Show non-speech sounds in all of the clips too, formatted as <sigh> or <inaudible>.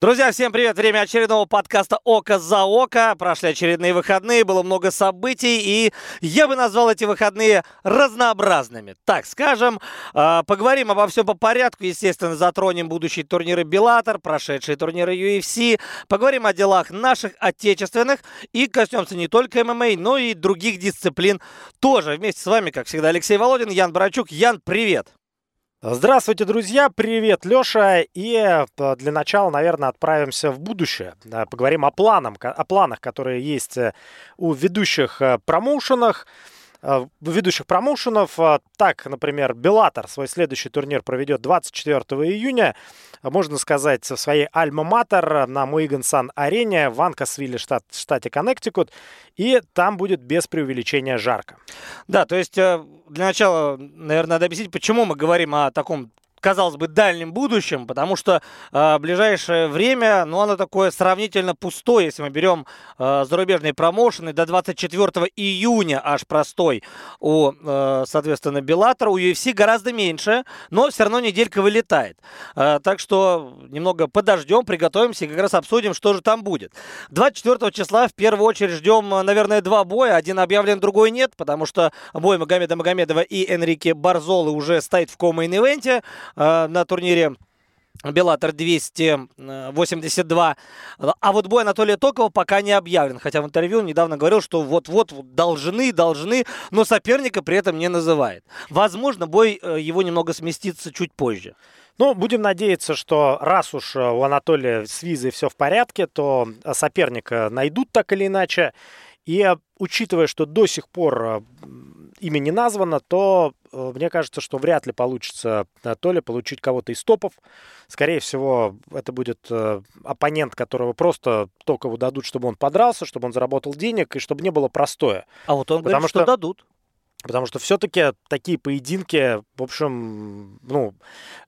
Друзья, всем привет! Время очередного подкаста «Око за око». Прошли очередные выходные, было много событий, и я бы назвал эти выходные разнообразными. Так скажем, а, поговорим обо всем по порядку. Естественно, затронем будущие турниры «Беллатор», прошедшие турниры UFC. Поговорим о делах наших отечественных и коснемся не только ММА, но и других дисциплин тоже. Вместе с вами, как всегда, Алексей Володин, Ян Барачук. Ян, привет! Здравствуйте, друзья! Привет, Леша! И э, для начала, наверное, отправимся в будущее. Поговорим о, планах, о планах, которые есть э, у ведущих э, промоушенах. Э, ведущих промоушенов. Э, так, например, Беллатор свой следующий турнир проведет 24 июня. Можно сказать, в своей Альма-Матер на Муиган-Сан-арене в Анкасвилле, штат, штате Коннектикут. И там будет без преувеличения жарко. Да, то есть э, для начала, наверное, надо объяснить, почему мы говорим о таком казалось бы, дальнем будущем, потому что э, ближайшее время, ну, оно такое сравнительно пустое, если мы берем э, зарубежные промоушены, до 24 июня аж простой у, э, соответственно, Беллатора, у UFC гораздо меньше, но все равно неделька вылетает. Э, так что немного подождем, приготовимся и как раз обсудим, что же там будет. 24 числа в первую очередь ждем, наверное, два боя. Один объявлен, другой нет, потому что бой Магомеда Магомедова и Энрике Барзолы уже стоит в ком-мейн-ивенте. Э, на турнире Беллатор 282. А вот бой Анатолия Токова пока не объявлен. Хотя в интервью он недавно говорил, что вот-вот должны, должны, но соперника при этом не называет. Возможно, бой э, его немного сместится чуть позже. Ну, будем надеяться, что раз уж э, у Анатолия с визой все в порядке, то соперника найдут так или иначе. И учитывая, что до сих пор имя не названо, то э, мне кажется, что вряд ли получится э, то ли получить кого-то из топов. Скорее всего, это будет э, оппонент, которого просто токову дадут, чтобы он подрался, чтобы он заработал денег и чтобы не было простое. А вот он Потому говорит, что, что дадут. Потому что все-таки такие поединки, в общем, ну,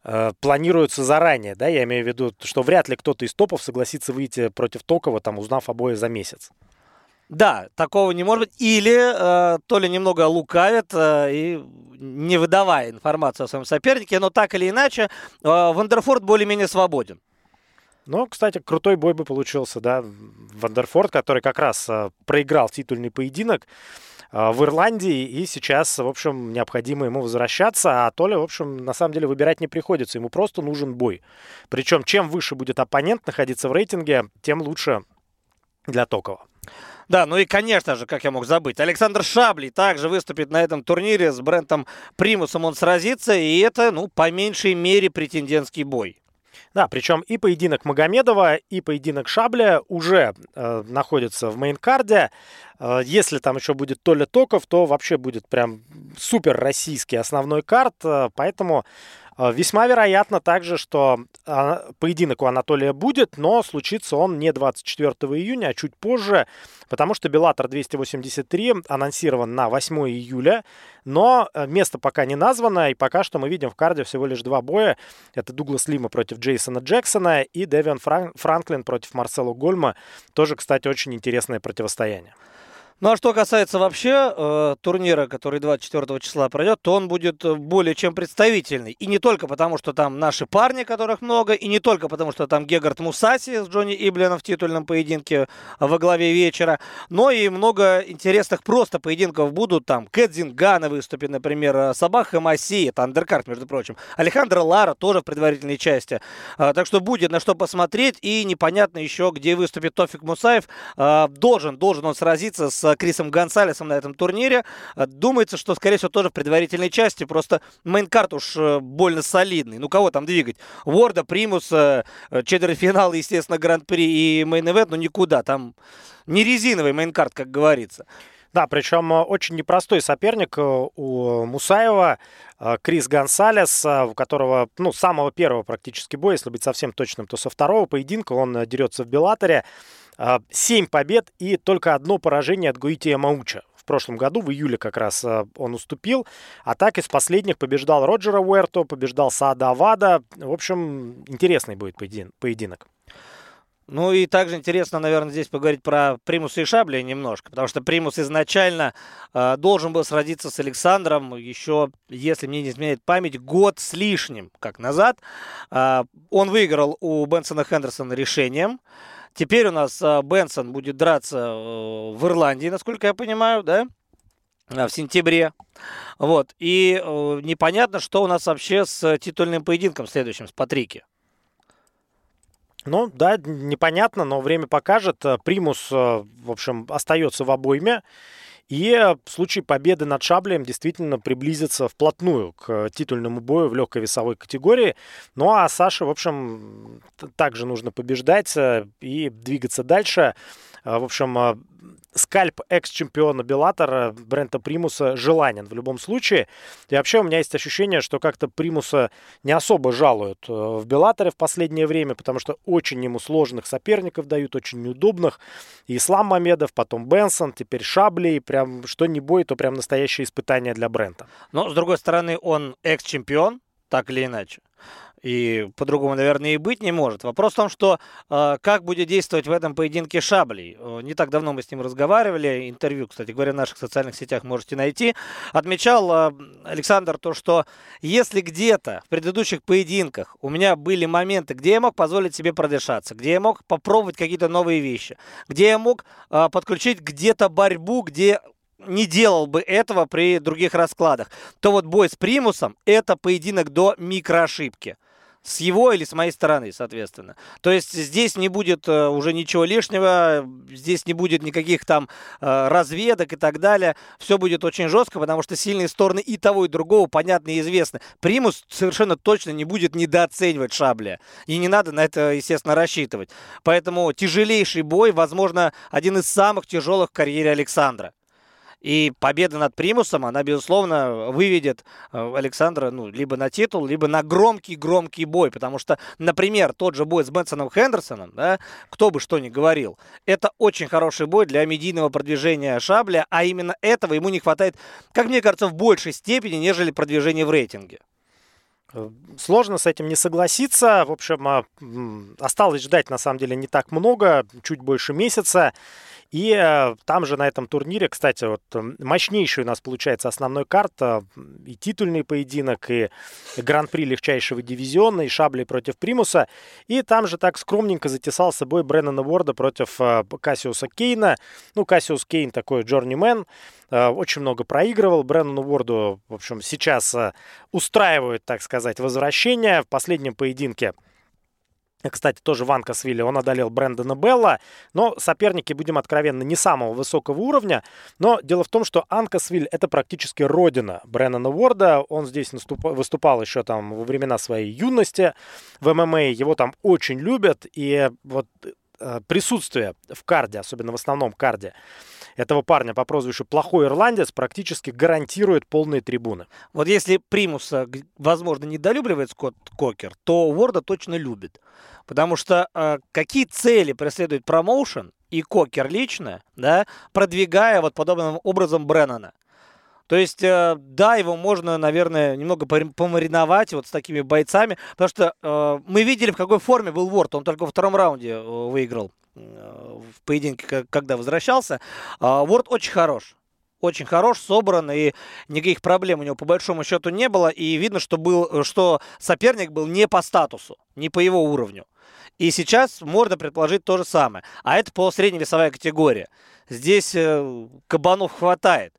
э, планируются заранее, да, я имею в виду, что вряд ли кто-то из топов согласится выйти против Токова, там, узнав обои за месяц. Да, такого не может быть. Или э, то ли немного лукавит э, и не выдавая информацию о своем сопернике, но так или иначе, э, Вандерфорд более-менее свободен. Ну, кстати, крутой бой бы получился, да, Вандерфорд, который как раз э, проиграл титульный поединок э, в Ирландии, и сейчас, в общем, необходимо ему возвращаться, а Толя, в общем, на самом деле выбирать не приходится, ему просто нужен бой. Причем, чем выше будет оппонент находиться в рейтинге, тем лучше для Токова. Да, ну и, конечно же, как я мог забыть, Александр Шабли также выступит на этом турнире с брендом Примусом. Он сразится, и это, ну, по меньшей мере претендентский бой. Да, причем и поединок Магомедова, и поединок Шабля уже э, находятся в мейнкарде. Э, если там еще будет Толя Токов, то вообще будет прям супер российский основной карт. Э, поэтому весьма вероятно также, что а, поединок у Анатолия будет, но случится он не 24 июня, а чуть позже, потому что Беллатор 283 анонсирован на 8 июля, но э, место пока не названо, и пока что мы видим в карде всего лишь два боя. Это Дуглас Лима против Джейсона Джексона и Девиан Франклин против Марсела Гольма. Тоже, кстати, очень интересное противостояние. Ну а что касается вообще э, турнира, который 24 числа пройдет, то он будет э, более чем представительный. И не только потому, что там наши парни, которых много, и не только потому, что там Гегард Мусаси с Джонни Ибленом в титульном поединке во главе вечера, но и много интересных просто поединков будут. Там Кэт Зингано выступит, например, э, Сабах Хомаси, это undercard, между прочим. Алехандра Лара тоже в предварительной части. Э, так что будет на что посмотреть, и непонятно еще, где выступит Тофик Мусаев. Э, должен, должен он сразиться с Крисом Гонсалесом на этом турнире. Э, думается, что, скорее всего, тоже в предварительной части. Просто main card уж э, больно солидный. Ну, кого там двигать? Ворда, Примуса, э, четвертьфинал, естественно, Гран-при и main event, ну, никуда. Там не резиновый main card, как говорится. Да, причем очень непростой соперник у Мусаева, Крис Гонсалес, у которого, ну, самого первого практически боя, если быть совсем точным, то со второго поединка он дерется в Беллаторе. 7 побед и только одно поражение от Гоити Ямаучи. В прошлом году, в июле как раз а, он уступил. А так из последних побеждал Роджера Уэрто, побеждал Саада Авада. В общем, интересный будет поединок. Ну и также интересно, наверное, здесь поговорить про Примуса и Шабли немножко, потому что Примус изначально э, должен был сразиться с Александром еще, если мне не изменяет память, год с лишним, как назад. Э, он выиграл у Бенсона Хендерсона решением. Теперь у нас э, Бенсон будет драться э, в Ирландии, насколько я понимаю, да? в сентябре. Вот. И э, непонятно, что у нас вообще с титульным поединком следующим, с Патрики. Ну, да, непонятно, но время покажет. Э, Примус, в общем, остается в обойме. И в случае победы над Шаблем действительно приблизится вплотную к титульному бою в легкой весовой категории. Ну а Саше, в общем, также нужно побеждать э, и двигаться дальше. В общем, скальп экс-чемпиона Беллатора Брента Примуса желанен в любом случае. И вообще у меня есть ощущение, что как-то Примуса не особо жалуют э, в Беллаторе в последнее время, потому что очень ему сложных соперников дают, очень неудобных. И Ислам Мамедов, потом Бенсон, теперь Шабли. И прям что не бой, то прям настоящее испытание для Брента. Но, с другой стороны, он экс-чемпион, так или иначе и по-другому, наверное, и быть не может. Вопрос в том, что э, как будет действовать в этом поединке Шаблей. Не так давно мы с ним разговаривали, интервью, кстати говоря, в наших социальных сетях можете найти. Отмечал э, Александр то, что если где-то в предыдущих поединках у меня были моменты, где я мог позволить себе продышаться, где я мог попробовать какие-то новые вещи, где я мог э, подключить где-то борьбу, где не делал бы этого при других раскладах, то вот бой с примусом – это поединок до микроошибки с его или с моей стороны, соответственно. То есть здесь не будет э, уже ничего лишнего, здесь не будет никаких там э, разведок и так далее. Все будет очень жестко, потому что сильные стороны и того, и другого понятны и известны. Примус совершенно точно не будет недооценивать Шабля. И не надо на это, естественно, рассчитывать. Поэтому тяжелейший бой, возможно, один из самых тяжелых в карьере Александра. И победа над Примусом, она, безусловно, выведет э, Александра ну, либо на титул, либо на громкий-громкий бой. Потому что, например, тот же бой с Бенсоном Хендерсоном, да, кто бы что ни говорил, это очень хороший бой для медийного продвижения Шабля, а именно этого ему не хватает, как мне кажется, в большей степени, нежели продвижение в рейтинге. Сложно с этим не согласиться. В общем, а, осталось ждать на самом деле не так много, чуть больше месяца. И э, там же на этом турнире, кстати, вот мощнейший у нас получается основной карта, и титульный поединок, и гран-при легчайшего дивизиона, и Шабли против Примуса. И там же так скромненько затесал с собой Бреннана Уорда против э, Кассиуса Кейна. Ну, Кассиус Кейн такой джорнимен, очень много проигрывал. Бреннану Уорду, в общем, сейчас устраивают, так сказать, возвращение. В последнем поединке кстати, тоже в Анкасвилле он одолел Брэндона Белла, но соперники, будем откровенны, не самого высокого уровня. Но дело в том, что Анкасвиль это практически родина Брэннона Уорда. Он здесь наступ... выступал еще там во времена своей юности в ММА. Его там очень любят. И вот э, присутствие в карде, особенно в основном карде, этого парня по прозвищу «Плохой ирландец» практически гарантирует полные трибуны. Вот если Примуса, возможно, недолюбливает Скотт Кокер, то Уорда точно любит. Потому что э, какие цели преследует промоушен и Кокер лично, да, продвигая вот подобным образом Бреннана? То есть, э, да, его можно, наверное, немного помариновать вот с такими бойцами, потому что э, мы видели, в какой форме был Ворд. Он только во втором раунде э, выиграл в поединке, когда возвращался. Э, Ворд очень хорош очень хорош, собран, и никаких проблем у него по большому счету не было. И видно, что, был, что соперник был не по статусу, не по его уровню. И сейчас можно предположить то же самое. А это по средневесовая категория. Здесь э, кабанов хватает.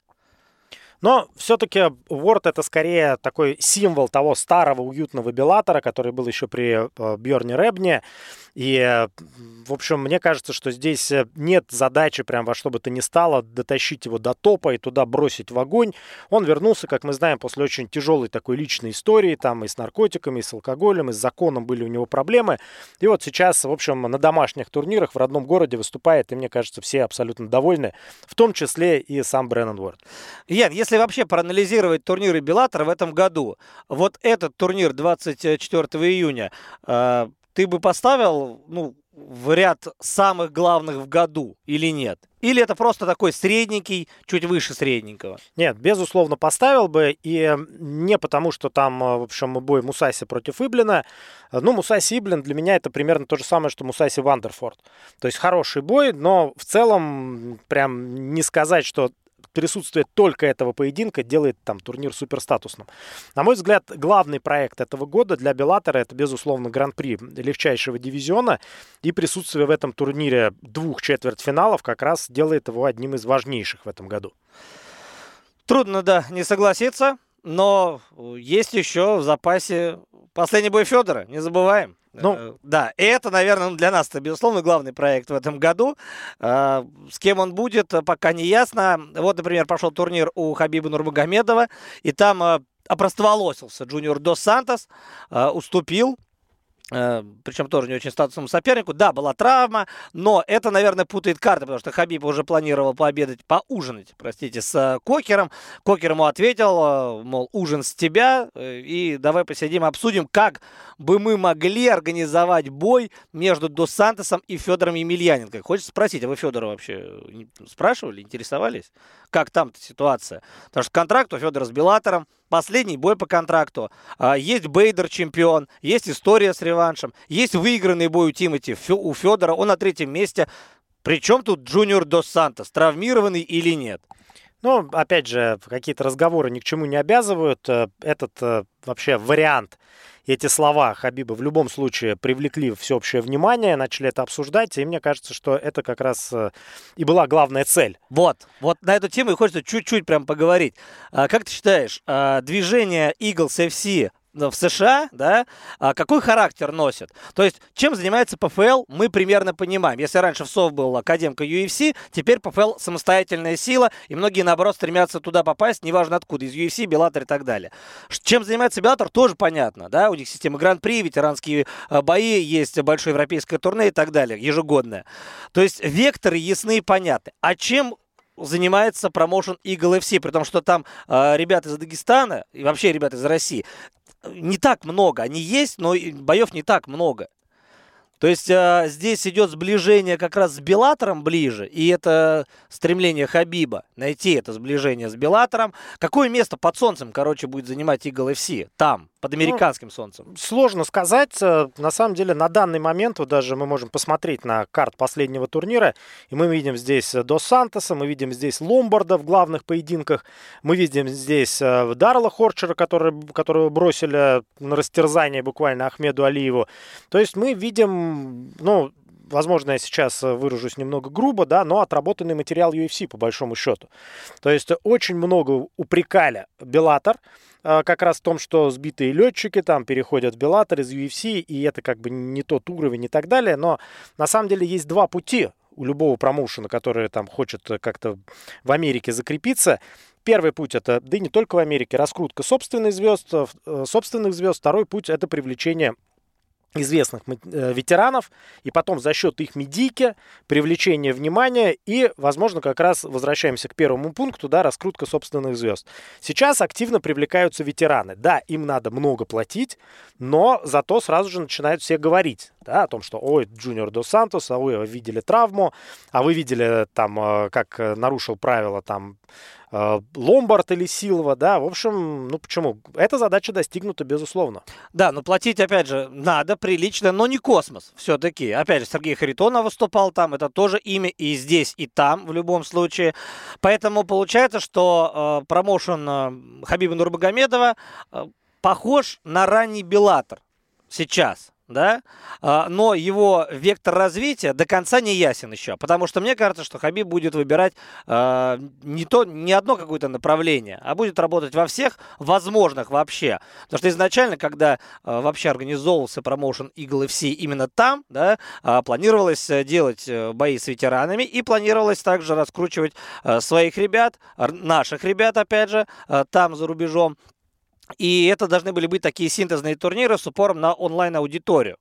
Но все-таки Word это скорее такой символ того старого уютного Белатора, который был еще при э, Бьорне Ребне. И, в общем, мне кажется, что здесь э, нет задачи прям во что бы то ни стало дотащить его до топа и туда бросить в огонь. Он вернулся, как мы знаем, после очень тяжелой такой личной истории, там и с наркотиками, и с алкоголем, и с законом были у него проблемы. И вот сейчас, в общем, на домашних турнирах в родном городе выступает, и мне кажется, все абсолютно довольны, в том числе и сам Брэннон Уорд. Ян, если вообще проанализировать турниры Беллатора в этом году, вот этот турнир 24 июня, э, ты бы поставил, ну, в ряд самых главных в году или нет? Или это просто такой средненький, чуть выше средненького? Нет, безусловно, поставил бы. И не потому, что там, э, в общем, бой Мусаси против Эблина. Ну, Мусаси Эблин для меня это примерно то же самое, что Мусаси Вандерфорд. То есть хороший бой, но в целом прям не сказать, что присутствие только этого поединка делает там турнир суперстатусным. На мой взгляд, главный проект этого года для Беллатора это, безусловно, гран-при легчайшего дивизиона. И присутствие в этом турнире двух четвертьфиналов как раз делает его одним из важнейших в этом году. Трудно, да, не согласиться, но есть еще в запасе последний бой Федора, не забываем. Ну, э, да, и это, наверное, для нас это, безусловно, главный проект в этом году. А, с кем он будет, пока не ясно. Вот, например, прошел турнир у Хабиба Нурмагомедова, и там опростоволосился Джуниор Дос Сантос, уступил Э, причем тоже не очень статусному сопернику. Да, была травма, но это, наверное, путает карты, потому что Хабиб уже планировал пообедать, поужинать, простите, с э, Кокером. Кокер ему ответил, э, мол, ужин с тебя, и давай посидим, обсудим, как бы мы могли организовать бой между Дос Сантосом и Федором Емельяненко. Хочется спросить, а вы Федора вообще спрашивали, интересовались? Как там ситуация? Потому что контракт у Федора с Белатором, последний бой по контракту. А, есть Бейдер чемпион, есть история с реваншем, есть выигранный бой у Тимати у Федора, он на третьем месте. Причем тут Джуниор Дос Сантос, травмированный или нет? Ну, опять же, какие-то разговоры ни к чему не обязывают. Э, этот э, вообще вариант эти слова Хабиба в любом случае привлекли всеобщее внимание, начали это обсуждать, и мне кажется, что это как раз э, и была главная цель. Вот, вот на эту тему и хочется чуть-чуть прям поговорить. А, как ты считаешь, а, движение Eagles FC в США, да, а какой характер носит. То есть, чем занимается ПФЛ, мы примерно понимаем. Если раньше WSOF был академка UFC, теперь ПФЛ самостоятельная сила, и многие, наоборот, стремятся туда попасть, неважно откуда, из UFC, Bellator и так далее. Чем занимается Беллатор, тоже понятно, да, у них система Гран-при, ветеранские а, бои, есть большое европейское турне и так далее, ежегодное. То есть, векторы ясны и понятны. А чем занимается промоушен Eagle FC, при том, что там э, ребята из Дагестана и вообще ребята из России не так много. Они есть, но боев не так много. То есть а, здесь идет сближение как раз с Белатором ближе, и это стремление Хабиба найти это сближение с Белатором. Какое место под солнцем, короче, будет занимать Eagle FC? Там, под ну, американским ну, солнцем? Сложно сказать. Э, на самом деле, на данный момент, вот даже мы можем посмотреть на карт последнего турнира, и мы видим здесь Дос Сантоса, мы видим здесь Ломбарда в главных поединках, мы видим здесь э, Дарла Хорчера, который, которого бросили на растерзание буквально Ахмеду Алиеву. То есть мы видим, ну, возможно, я сейчас выражусь немного грубо, да, но отработанный материал UFC, по большому счету. То есть очень много упрекали Беллатор, как раз в том, что сбитые летчики там переходят в Беллатор из UFC, и это как бы не тот уровень и так далее. Но на самом деле есть два пути у любого промоушена, который там хочет как-то в Америке закрепиться. Первый путь это, да и не только в Америке, раскрутка собственных звезд, э, собственных звезд. Второй путь это привлечение известных э, ветеранов, и потом за счет их медийки, привлечения внимания и, возможно, как раз возвращаемся к первому пункту, да, раскрутка собственных звезд. Сейчас активно привлекаются ветераны. Да, им надо много платить, но зато сразу же начинают все говорить да, о том, что ой, Джуниор Дос Сантос, а вы видели травму, а вы видели там, э, как нарушил правила там э, Ломбард или Силва, да, в общем, ну почему? Эта задача достигнута, безусловно. Да, но платить, опять же, надо прилично, но не космос все-таки. Опять же, Сергей Харитонов выступал там, это тоже имя и здесь, и там, в любом случае. Поэтому получается, что э, промоушен э, Хабиба Нурбагомедова э, похож на ранний Беллатор сейчас да, а, но его вектор развития до конца не ясен еще, потому что мне кажется, что Хабиб будет выбирать а, не то, не одно какое-то направление, а будет работать во всех возможных вообще, потому что изначально, когда а, вообще организовывался промоушен Eagle FC именно там, да, планировалось э, делать э, бои с ветеранами и планировалось также раскручивать э, своих ребят, наших ребят, опять же, там за рубежом, и это должны были быть такие синтезные турниры с упором на онлайн-аудиторию.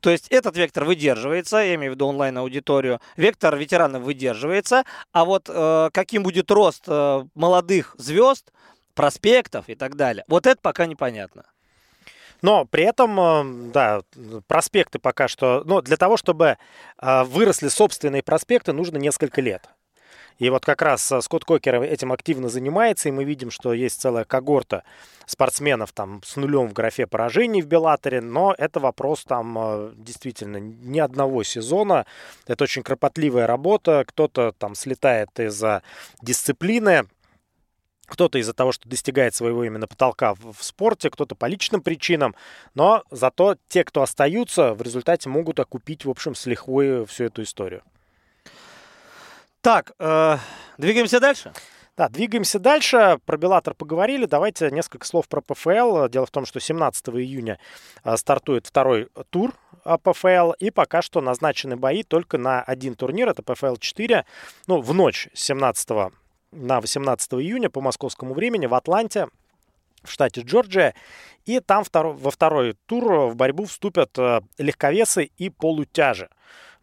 То есть этот вектор выдерживается, я имею в виду онлайн-аудиторию, вектор ветеранов выдерживается, а вот э, каким будет рост э, молодых звезд, проспектов и так далее, вот это пока непонятно. Но при этом, э, да, проспекты пока что... Ну, для того, чтобы э, выросли собственные проспекты, нужно несколько лет. И вот как раз э, Скотт Кокер этим активно занимается, и мы видим, что есть целая когорта спортсменов там с нулем в графе поражений в Беллаторе, но это вопрос там э, действительно ни одного сезона. Это очень кропотливая работа. Кто-то там слетает из-за дисциплины, кто-то из-за того, что достигает своего именно потолка в, спорте, кто-то по личным причинам, но зато те, кто остаются, в результате могут окупить, в общем, с лихвой всю эту историю. Так, э, двигаемся дальше. Да, двигаемся дальше. Про Беллатор поговорили. Давайте несколько слов про ПФЛ. Дело в том, что 17 июня э, стартует второй тур ПФЛ. И пока что назначены бои только на один турнир. Это ПФЛ 4. Ну, в ночь с 17 на 18 июня по московскому времени в Атланте в штате Джорджия. И там во второй тур в борьбу вступят э, легковесы и полутяжи.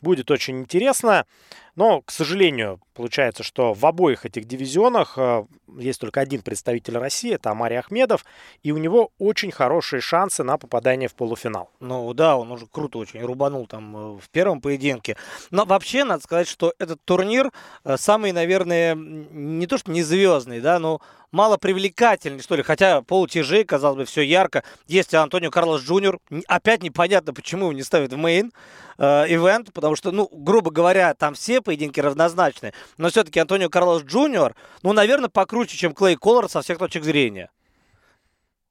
Будет очень интересно. Но, к сожалению, получается, что в обоих этих дивизионах э, есть только один представитель России, это Амари Ахмедов, и у него очень хорошие шансы на попадание в полуфинал. Ну да, он уже круто очень рубанул там э, в первом поединке. Но вообще, надо сказать, что этот турнир э, самый, наверное, не то что не звездный, да, но мало привлекательный, что ли. Хотя полутяжей, казалось бы, все ярко. Есть Антонио Карлос Джуниор. Опять непонятно, почему его не ставят в main event, потому что, ну, грубо говоря, там все поединки равнозначны. Но все-таки Антонио Карлос Джуниор, ну, наверное, покруче, чем Клей Коллар со всех точек зрения.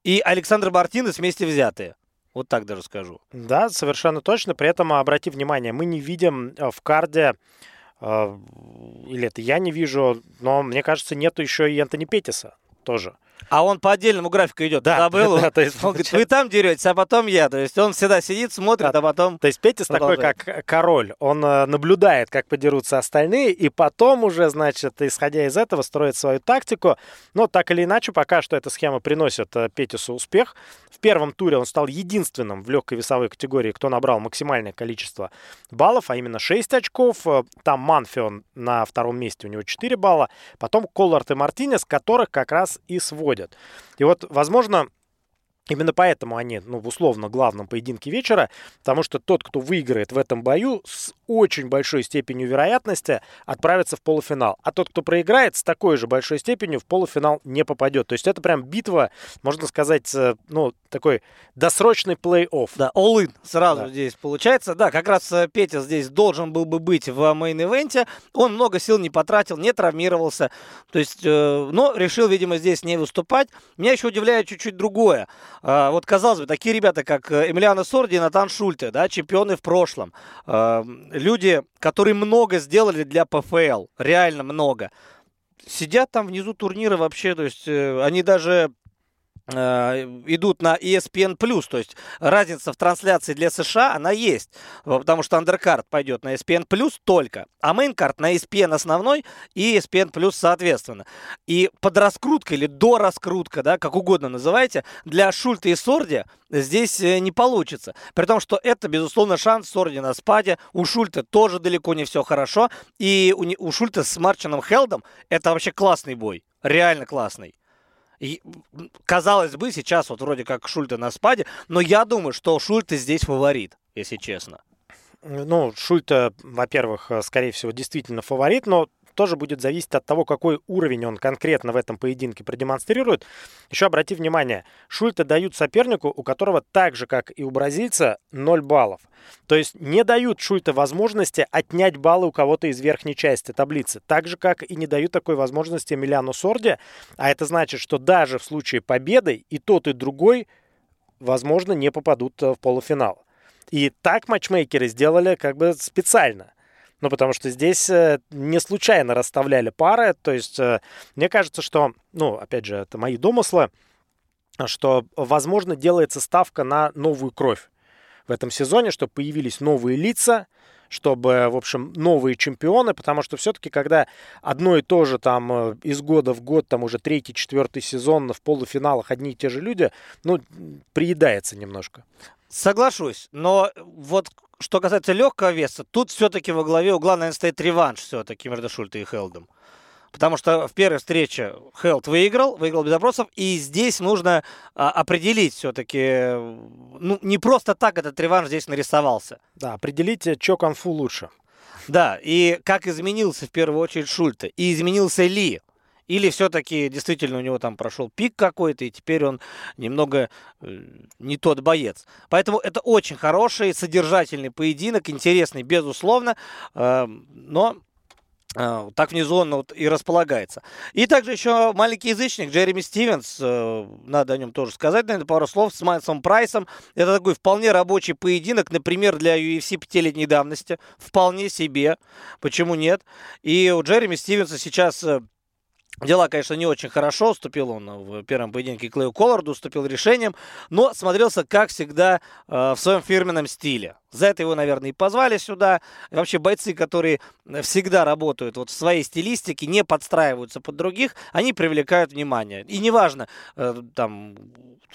И Александр Мартинес вместе взятые. Вот так даже скажу. Да, совершенно точно. При этом, обрати внимание, мы не видим э, в карде, э, или это я не вижу, но мне кажется, нету еще и Антони Петиса тоже. А он по отдельному графику идет. Да, Забыл. <laughs> Да, то есть, он говорит, вы там деретесь, а потом я. То есть он всегда сидит, смотрит, да. а потом То есть Петис такой, как король. Он э, наблюдает, как подерутся остальные, и потом уже, значит, исходя из этого, строит свою тактику. Но так или иначе, пока что эта схема приносит э, Петису успех. В первом туре он стал единственным в легкой весовой категории, кто набрал максимальное количество баллов, а именно 6 очков. Э, там Манфион на втором месте, у него 4 балла. Потом Коллард и Мартинес, которых как раз и сводят. И вот, возможно, Именно поэтому они, ну, в условно главном поединке вечера, потому что тот, кто выиграет в этом бою, с очень большой степенью вероятности отправится в полуфинал. А тот, кто проиграет, с такой же большой степенью в полуфинал не попадет. То есть это прям битва, можно сказать, ну, такой досрочный плей-офф. Да, all-in сразу да. здесь получается. Да, как раз э, Петя здесь должен был бы быть в main event е. Он много сил не потратил, не травмировался. То есть, э, но решил, видимо, здесь не выступать. Меня еще удивляет чуть-чуть другое. А, вот, казалось бы, такие ребята, как э, Эмилиано Сорди и Натан Шульте, да, чемпионы в прошлом, люди, которые много сделали для ПФЛ, реально много, сидят там внизу турнира вообще, то есть э, они даже идут на ESPN+, то есть разница в трансляции для США, она есть, потому что undercard пойдет на ESPN+, только, а main card на ESPN основной и ESPN+, соответственно. И под раскрутка или до раскрутка, да, как угодно называйте, для Шульта и Сорди здесь э, не получится. При том, что это, безусловно, шанс Сорди на спаде. У Шульта тоже далеко не все хорошо. И у, у Шульта с Марчином Хелдом это вообще классный бой. Реально классный. Казалось бы, сейчас вот вроде как Шульте на спаде, но я думаю, что Шульте здесь фаворит, если честно. Ну, Шульте, во-первых, э, скорее всего, действительно фаворит, но тоже будет зависеть от того, какой уровень он конкретно в этом поединке продемонстрирует. Еще обрати внимание, Шульта дают сопернику, у которого так же, как и у бразильца, 0 баллов. То есть не дают Шульта возможности отнять баллы у кого-то из верхней части таблицы. Так же, как и не дают такой возможности Эмилиану Сорде. А это значит, что даже в случае победы и тот, и другой, возможно, не попадут э, в полуфинал. И так матчмейкеры сделали как бы специально – ну, потому что здесь э, не случайно расставляли пары. То есть, э, мне кажется, что, ну, опять же, это мои домыслы, что, возможно, делается ставка на новую кровь в этом сезоне, чтобы появились новые лица, чтобы, в общем, новые чемпионы, потому что все-таки, когда одно и то же там э, из года в год, там уже третий, четвертый сезон в полуфиналах одни и те же люди, ну, приедается немножко. Соглашусь, но вот что касается легкого веса, тут все-таки во главе угла, наверное, стоит реванш все-таки между Шульте и Хелдом. Потому что в первой встрече Хелт выиграл, выиграл без вопросов, и здесь нужно а, определить все-таки, ну, не просто так этот реванш здесь нарисовался. Да, определите, что конфу лучше. Да, и как изменился в первую очередь Шульте, и изменился Ли. Или все-таки действительно у него там прошел пик какой-то, и теперь он немного э, не тот боец. Поэтому это очень хороший, содержательный поединок, интересный, безусловно, э, но э, так внизу он вот и располагается. И также еще маленький язычник Джереми Стивенс, э, надо о нем тоже сказать, наверное, пару слов, с Майлсом Прайсом. Это такой вполне рабочий поединок, например, для UFC пятилетней давности. Вполне себе. Почему нет? И у Джереми Стивенса сейчас Дела, конечно, не очень хорошо. Уступил он в первом поединке Клею Колларду, уступил решением, но смотрелся, как всегда, э, в своем фирменном стиле. За это его, наверное, и позвали сюда. И вообще бойцы, которые всегда работают вот в своей стилистике, не подстраиваются под других, они привлекают внимание. И неважно, э, там,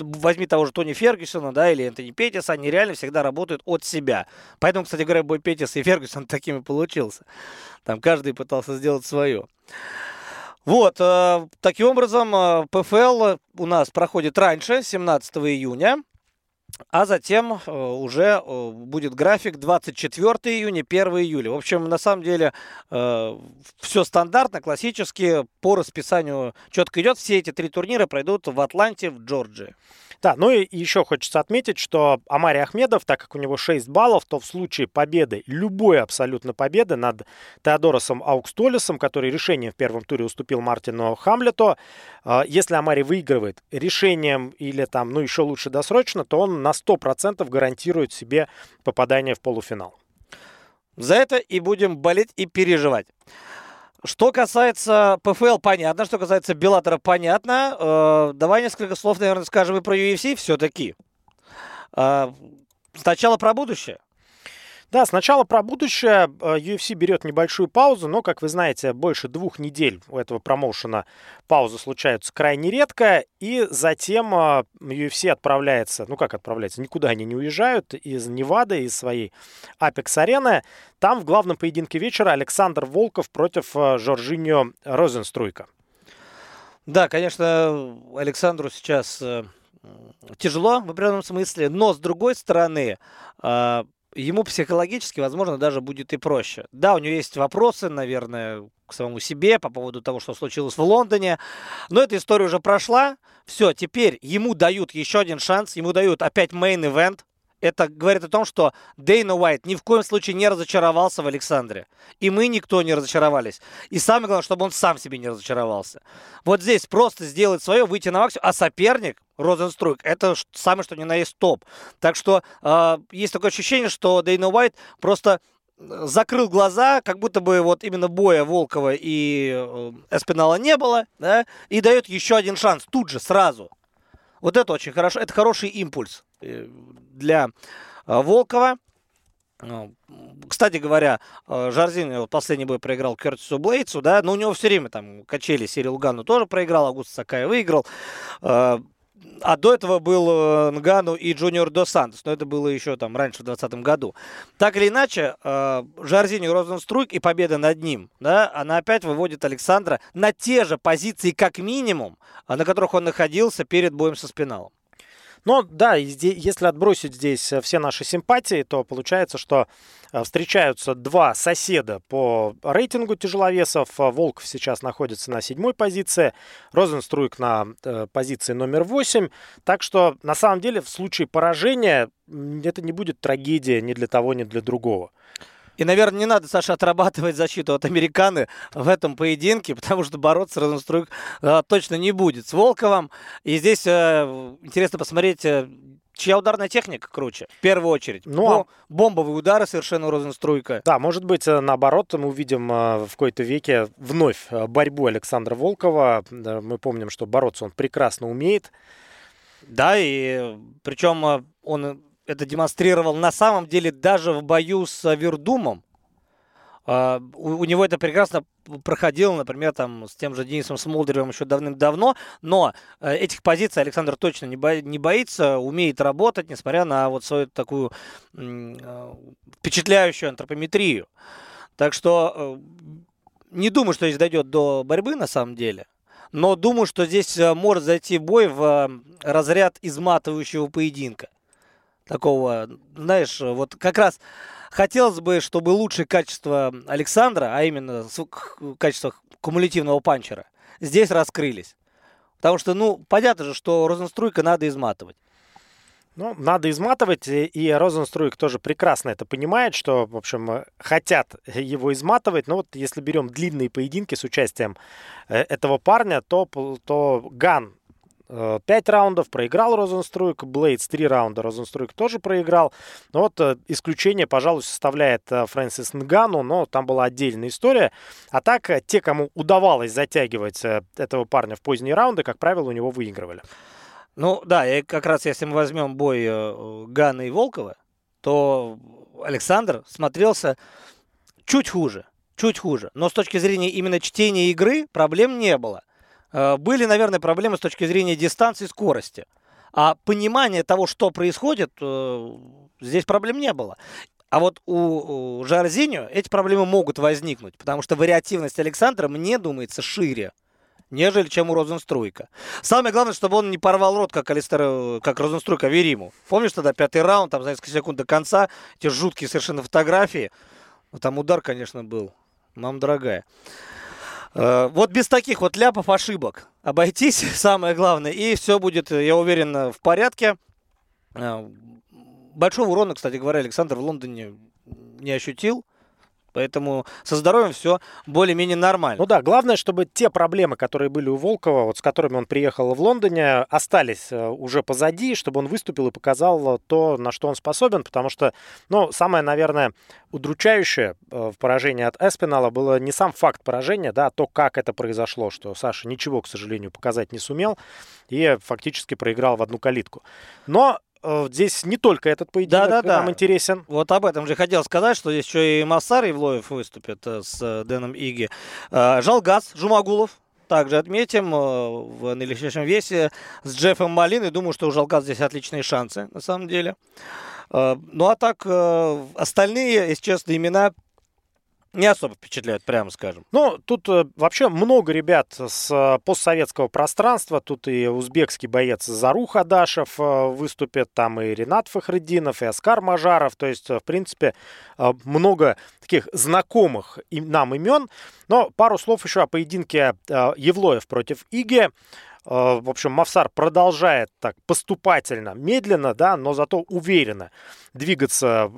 возьми того же Тони Фергюсона, да, или Энтони Петиса, они реально всегда работают от себя. Поэтому, кстати говоря, бой Петиса и Фергюсон <laughs> таким и получился. Там каждый пытался сделать свое. Вот, э, таким образом, э, ПФЛ у нас проходит раньше, 17 июня. А затем э, уже э, будет график 24 июня, 1 июля. В общем, на самом деле э, все стандартно, классически, по расписанию четко идет. Все эти три турнира пройдут в Атланте, в Джорджии. Да, ну и еще хочется отметить, что Амари Ахмедов, так как у него 6 баллов, то в случае победы, любой абсолютно победы над Теодоросом Аукстолисом, который решением в первом туре уступил Мартину Хамлету, если Амари выигрывает решением или там, ну еще лучше досрочно, то он на 100% гарантирует себе попадание в полуфинал. За это и будем болеть и переживать. Что касается ПФЛ, понятно. Что касается Беллатора, понятно. Э, давай несколько слов, наверное, скажем и про UFC все-таки. Э, сначала про будущее. Да, сначала про будущее. Э, UFC берет небольшую паузу, но, как вы знаете, больше двух недель у этого промоушена паузы случаются крайне редко. И затем UFC отправляется, ну как отправляется, никуда они не уезжают из Невады, из своей Apex-арены. Там в главном поединке вечера Александр Волков против э, Жоржиньо Розенструйка. Да, конечно, Александру сейчас э, тяжело в определенном смысле, но с другой стороны, ему психологически, возможно, даже будет и проще. Да, у него есть вопросы, наверное, к самому себе по поводу того, что случилось в Лондоне. Но эта история уже прошла. Все, теперь ему дают еще один шанс. Ему дают опять main event это говорит о том, что Дейна Уайт ни в коем случае не разочаровался в Александре. И мы никто не разочаровались. И самое главное, чтобы он сам себе не разочаровался. Вот здесь просто сделать свое, выйти на максимум, а соперник Розенструйк, это самое что ни на есть топ. Так что э, есть такое ощущение, что Дейна Уайт просто закрыл глаза, как будто бы вот именно боя Волкова и э, Эспинала не было, да, и дает еще один шанс тут же, сразу. Вот это очень хорошо, это хороший импульс э, для э, Волкова. Ну, кстати говоря, э, Жарзин последний бой проиграл Кертису Блейдсу, да, но у него все время там качели Сирил Гану тоже проиграл, Аугусто Сакая выиграл. А до этого был э, Нгану и Джуниор До Сантос, но это было еще там раньше, в 2020 году. Так или иначе, э, Жарзини Розенструйк и победа над ним, да, она опять выводит Александра на те же позиции, как минимум, на которых он находился перед боем со спиналом. Но да, если отбросить здесь э, все наши симпатии, то получается, что э, встречаются два соседа по рейтингу тяжеловесов. Э, Волков сейчас находится на седьмой позиции, Розенструйк на позиции номер восемь. Так что на самом деле в случае поражения это не будет трагедия ни для того, ни для другого. И, наверное, не надо, Саша, отрабатывать защиту от американы в этом поединке, потому что бороться Розенструйк э, точно не будет с Волковым. И здесь э, интересно посмотреть, э, чья ударная техника круче, в первую очередь. Ну, а Бо- бомбовые удары совершенно Розенструйка. Да, может быть, э, наоборот, мы увидим в какой-то веке вновь борьбу Александра Волкова. Мы помним, что бороться он прекрасно умеет. Да, и причем он это демонстрировал на самом деле даже в бою с Вердумом. Uh, у, него это прекрасно проходило, например, там с тем же Денисом Смолдеревым еще давным-давно, но uh, этих позиций Александр точно не, бо, не боится, умеет работать, несмотря на вот свою такую uh, впечатляющую антропометрию. Так что не думаю, что здесь дойдет до борьбы на самом деле. Но думаю, что здесь э, может зайти бой в э, разряд изматывающего поединка. Такого, знаешь, вот как раз хотелось бы, чтобы лучшие качества Александра, а именно качество кумулятивного панчера, здесь раскрылись. Потому что, ну, понятно же, что розенструйка надо изматывать. Ну, надо изматывать, и Розенструйк тоже прекрасно это понимает, что, в общем, э, хотят его изматывать. Но вот если берем длинные поединки с участием э, этого парня, то, то Ган 5 э, раундов проиграл Розенструйк, Блейдс 3 раунда Розенструйк тоже проиграл. Вот исключение, пожалуй, составляет Фрэнсис Нгану, но там была отдельная история. А так, те, кому удавалось затягивать этого парня в поздние раунды, как правило, у него выигрывали. Ну да, и как раз если мы возьмем бой э, Гана и Волкова, то Александр смотрелся чуть хуже, чуть хуже. Но с точки зрения именно чтения игры проблем не было. Э, были, наверное, проблемы с точки зрения дистанции и скорости. А понимание того, что происходит, э, здесь проблем не было. А вот у Жарзиньо эти проблемы могут возникнуть, потому что вариативность Александра, мне думается, шире нежели чем у Розенструйка. Самое главное, чтобы он не порвал рот, как Алистер, э, как Розенструйка Вериму. Помнишь тогда пятый раунд, там за несколько секунд до конца, эти жуткие совершенно фотографии. Там удар, конечно, был. Мам дорогая. Э, вот без таких вот ляпов ошибок обойтись, <laughs> самое главное, и все будет, я уверен, в порядке. Э, большого урона, кстати говоря, Александр в Лондоне не ощутил. Поэтому со здоровьем все более-менее нормально. Ну да, главное, чтобы те проблемы, которые были у Волкова, вот с которыми он приехал в Лондоне, остались э, уже позади, чтобы он выступил и показал то, на что он способен, потому что, ну, самое, наверное, удручающее э, в поражении от Эспинала было не сам факт поражения, да, а то, как это произошло, что Саша ничего, к сожалению, показать не сумел и фактически проиграл в одну калитку. Но Э, здесь не только этот поединок да, да, да. нам интересен. Вот об этом же хотел сказать, что здесь еще и Массар Евлоев выступит э, с э, Дэном Иги. Жалгаз Жумагулов, также отметим в наилегчайшем весе с Джеффом Малиной. Думаю, что у Жалгаз здесь отличные шансы, на самом деле. Ну а так, остальные, если честно, имена не особо впечатляют, прямо скажем. Ну, тут э, вообще много ребят с э, постсоветского пространства. Тут и узбекский боец Зарух Адашев э, выступит, там и Ренат Фахреддинов, и Оскар Мажаров. То есть, в принципе, много таких знакомых нам имен. Но пару слов еще о поединке Евлоев против Иги. Э, в общем, Мавсар продолжает так поступательно, медленно, да, но зато уверенно двигаться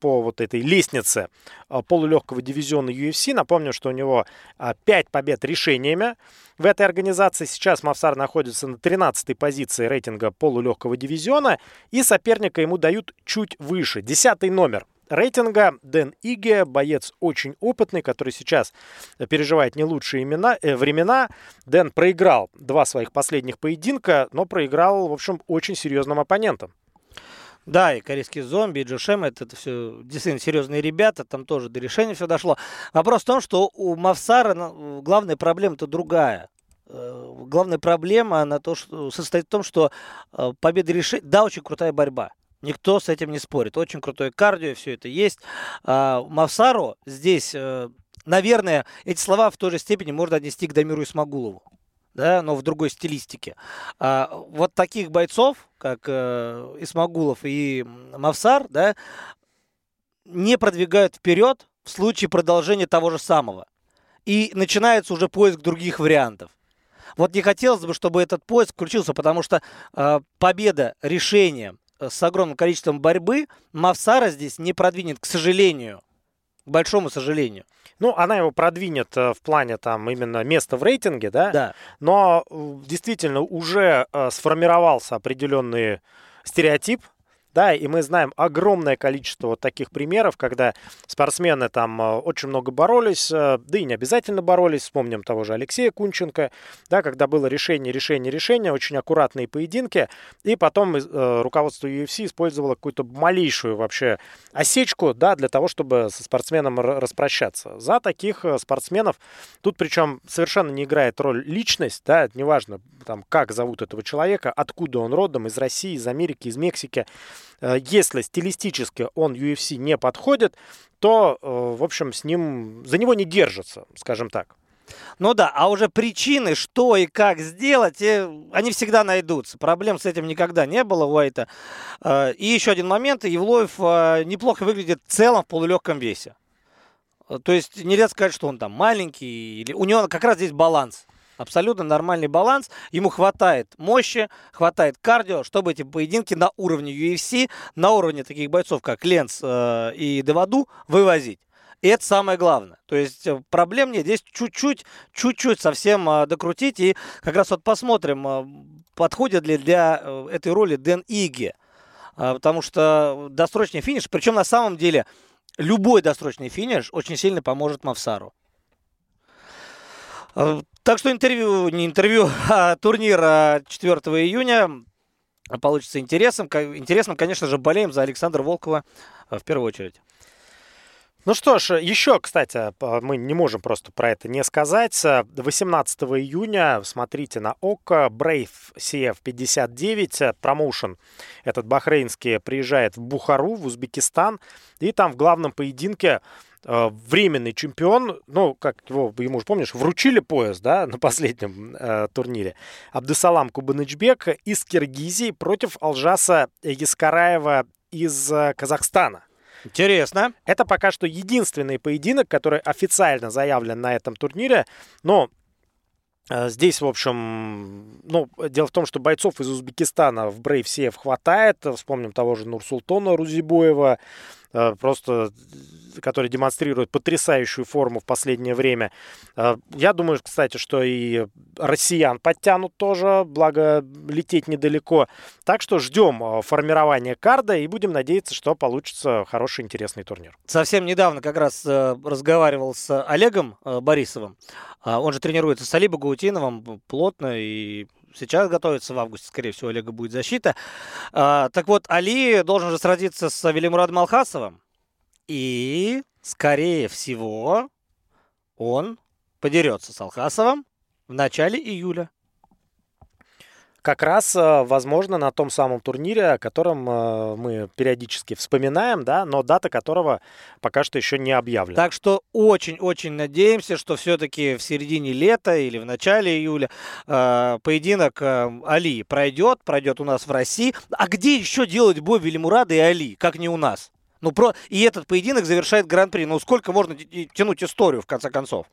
по вот этой лестнице э, полулегкого дивизиона UFC. Напомню, что у него 5 э, побед решениями в этой организации. Сейчас Мавсар находится на 13-й позиции рейтинга полулегкого дивизиона, и соперника ему дают чуть выше. Десятый номер рейтинга. Дэн Иге, боец очень опытный, который сейчас переживает не лучшие имена, э, времена. Дэн проиграл два своих последних поединка, но проиграл, в общем, очень серьезным оппонентам. Да, и корейские зомби, и Джошем, это, это все действительно серьезные ребята, там тоже до решения все дошло. Вопрос в том, что у Мавсара ну, главная проблема-то другая. Э, главная проблема она то, что, состоит в том, что э, победа решения... Да, очень крутая борьба. Никто с этим не спорит. Очень крутое кардио, все это есть. А, Мавсару здесь, э, наверное, эти слова в той же степени можно отнести к Дамиру Исмагулову. Да, но в другой стилистике. А, вот таких бойцов, как э, Исмагулов и Мавсар, да, не продвигают вперед в случае продолжения того же самого. И начинается уже поиск других вариантов. Вот не хотелось бы, чтобы этот поиск включился, потому что э, победа решением с огромным количеством борьбы Мавсара здесь не продвинет, к сожалению. К большому сожалению. Ну, она его продвинет э, в плане там именно места в рейтинге, да? Да. Но э, действительно уже э, сформировался определенный стереотип да, и мы знаем огромное количество вот таких примеров, когда спортсмены там э, очень много боролись, э, да и не обязательно боролись, вспомним того же Алексея Кунченко, да, когда было решение, решение, решение, очень аккуратные поединки, и потом э, руководство UFC использовало какую-то малейшую вообще осечку, да, для того, чтобы со спортсменом распрощаться. За таких э, спортсменов тут причем совершенно не играет роль личность, да, неважно, там, как зовут этого человека, откуда он родом, из России, из Америки, из Мексики, если стилистически он UFC не подходит, то, э, в общем, с ним, за него не держатся, скажем так. Ну да, а уже причины, что и как сделать, э, они всегда найдутся. Проблем с этим никогда не было у Уайта. И еще один момент. Евлоев неплохо выглядит в целом в полулегком весе. То есть нельзя сказать, что он там маленький. Или... У него как раз здесь баланс абсолютно нормальный баланс. Ему хватает мощи, хватает кардио, чтобы эти поединки на уровне UFC, на уровне таких бойцов, как Ленс э, и Деваду, вывозить. И это самое главное. То есть э, проблем нет. Здесь чуть-чуть, чуть-чуть совсем э, докрутить. И как раз вот посмотрим, э, подходит ли для э, этой роли Дэн Иги. Потому что досрочный финиш, причем на самом деле любой досрочный финиш очень сильно поможет Мавсару. Э, так что интервью, не интервью, <laughs> а турнир 4 июня получится интересным. Интересным, конечно же, болеем за Александра Волкова в первую очередь. Ну что ж, еще, кстати, мы не можем просто про это не сказать. 18 июня смотрите на ОКО Brave CF59 промоушен. Этот бахрейнский приезжает в Бухару, в Узбекистан. И там в главном поединке временный чемпион, ну, как его, ему же помнишь, вручили пояс, да, на последнем э, турнире. Абдусалам Кубанычбек из Киргизии против Алжаса Яскараева из э, Казахстана. Интересно. Это пока что единственный поединок, который официально заявлен на этом турнире. Но э, Здесь, в общем, ну, дело в том, что бойцов из Узбекистана в Брейв Сеев хватает. Вспомним того же Нурсултона Рузибоева, Э, просто который демонстрирует потрясающую форму в последнее время. Э, я думаю, кстати, что и россиян подтянут тоже, благо лететь недалеко. Так что ждем э, формирования карда и будем надеяться, что получится хороший, интересный турнир. Совсем недавно как раз разговаривал с Олегом Борисовым. Он же тренируется с Алибо Гаутиновым плотно и сейчас готовится в августе, скорее всего, Олега будет защита. А, так вот, Али должен же сразиться с Велимурадом Алхасовым. И, скорее всего, он подерется с Алхасовым в начале июля как раз, э, возможно, на том самом турнире, о котором э, мы периодически вспоминаем, да, но дата которого пока что еще не объявлена. Так что очень-очень надеемся, что все-таки в середине лета или в начале июля э, поединок Али пройдет, пройдет у нас в России. А где еще делать бой Велимурада и Али, как не у нас? Ну, про... И этот поединок завершает Гран-при. Ну, сколько можно тянуть историю, в конце концов?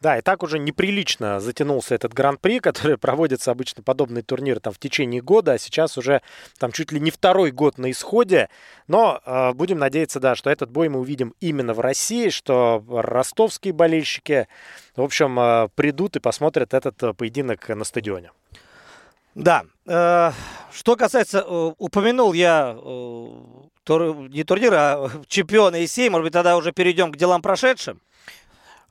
Да, и так уже неприлично затянулся этот гран-при, <laughs> который проводится обычно подобные турниры там в течение года, а сейчас уже там чуть ли не второй год на исходе. Но э, будем надеяться, да, что этот бой мы увидим именно в России, что ростовские болельщики, в общем, э, придут и посмотрят этот э, поединок на стадионе. Да. Э, что касается, э, упомянул я тур, не турнира, а <laughs> чемпиона ИСЕЙ, может быть, тогда уже перейдем к делам прошедшим.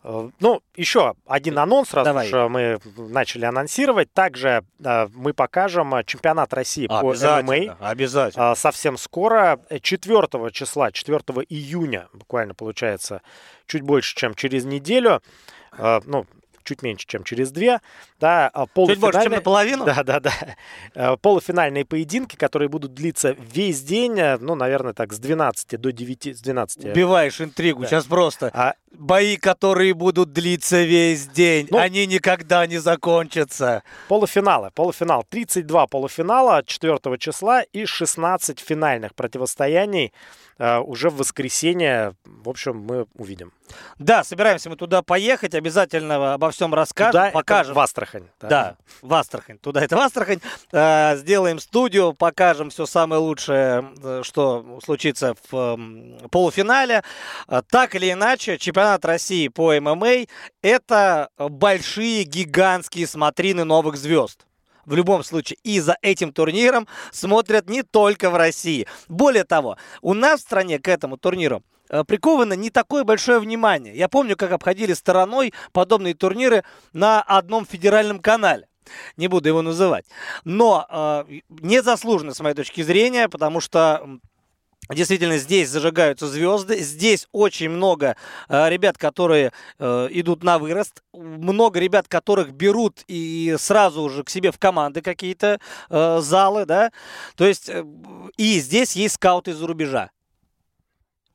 Э, ну, еще один анонс, раз Давай. уж мы начали анонсировать. Также э, мы покажем э, чемпионат России по ММА. Обязательно. Совсем скоро, 4 числа, 4 июня, буквально получается, чуть больше, чем через неделю. Ну, чуть меньше, чем через две. Да, полуфинальные... Чуть больше, чем наполовину? <laughs> Да, да, да. Полуфинальные поединки, которые будут длиться весь день, ну, наверное, так, с 12 до 9, с 12. Убиваешь интригу, да. сейчас просто. А... Бои, которые будут длиться весь день, ну, они никогда не закончатся. Полуфиналы, полуфинал. 32 полуфинала 4 числа и 16 финальных противостояний э, уже в воскресенье, в общем, мы увидим. Да, собираемся мы туда поехать, обязательно обо всем расскажем, туда покажем. в Астрахань. Да. да, в Астрахань. Туда это в Астрахань. Э, сделаем студию, покажем все самое лучшее, э, что случится в э, полуфинале. Так или иначе, чемпионат России по ММА – это большие, гигантские смотрины новых звезд в любом случае и за этим турниром смотрят не только в России. Более того, у нас в стране к этому турниру э, приковано не такое большое внимание. Я помню, как обходили стороной подобные турниры на одном федеральном канале. Не буду его называть. Но э, незаслуженно, с моей точки зрения, потому что Действительно, здесь зажигаются звезды. Здесь очень много э, ребят, которые э, идут на вырост. Много ребят, которых берут и сразу уже к себе в команды какие-то э, залы, да. То есть, э, и здесь есть скауты из-за рубежа.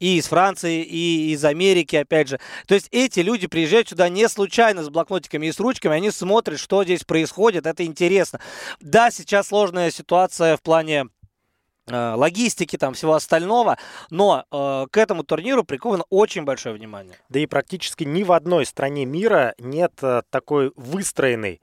И из Франции, и из Америки, опять же. То есть эти люди приезжают сюда не случайно с блокнотиками и с ручками, они смотрят, что здесь происходит, это интересно. Да, сейчас сложная ситуация в плане логистики, там всего остального, но э, к этому турниру приковано очень большое внимание. Да и практически ни в одной стране мира нет э, такой выстроенной Э,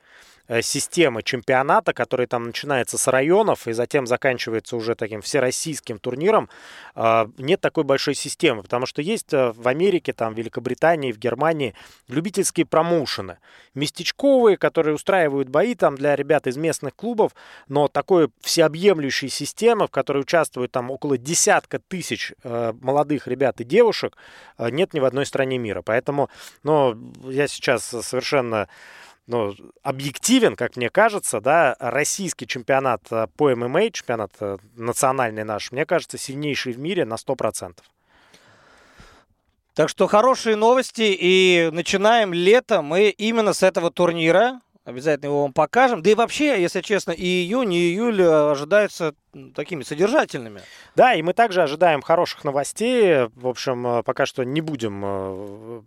системы чемпионата, который там начинается с районов и затем заканчивается уже таким всероссийским турниром, а, нет такой большой системы, потому что есть э, в Америке, там, в Великобритании, в Германии любительские промоушены, местечковые, которые устраивают бои там для ребят из местных клубов, но такой всеобъемлющей системы, в которой участвуют там около десятка тысяч э, молодых ребят и девушек, нет ни в одной стране мира. Поэтому, ну, я сейчас совершенно ну, объективен, как мне кажется, да, российский чемпионат э, по ММА, чемпионат э, национальный наш, мне кажется, сильнейший в мире на 100%. Так что хорошие новости, и начинаем лето мы именно с этого турнира. Обязательно его вам покажем. Да и вообще, если честно, и июнь, и июль э, ожидаются такими содержательными. Да, и мы также ожидаем хороших новостей. В общем, пока что не будем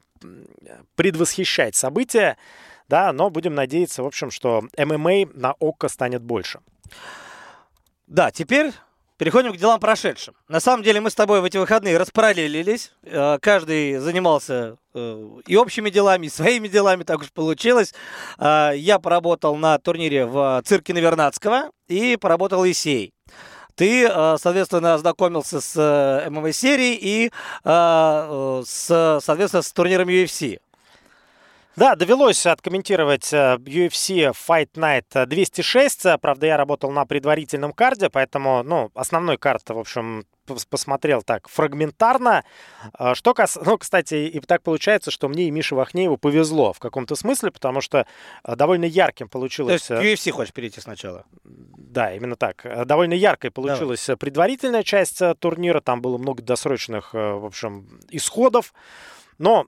предвосхищать события да, но будем надеяться, в общем, что ММА на ОККО станет больше. Да, теперь переходим к делам прошедшим. На самом деле мы с тобой в эти выходные распараллелились. Э, каждый занимался э, и общими делами, и своими делами, так уж получилось. Э, я поработал на турнире в цирке Навернадского и поработал Исей. Ты, соответственно, ознакомился с ММА-серией и, соответственно, с турниром UFC. Да, довелось откомментировать э, UFC Fight Night 206. Правда, я работал на предварительном карде, поэтому, ну, основной карт, в общем, посмотрел так фрагментарно. А, что кас... <laughs> Ну, кстати, и так получается, что мне и Мише Вахнееву повезло в каком-то смысле, потому что э, довольно ярким получилось... То есть UFC хочешь перейти сначала? Да, именно так. Э, довольно яркой получилась Давай. предварительная часть турнира. Там было много досрочных, в общем, исходов. Но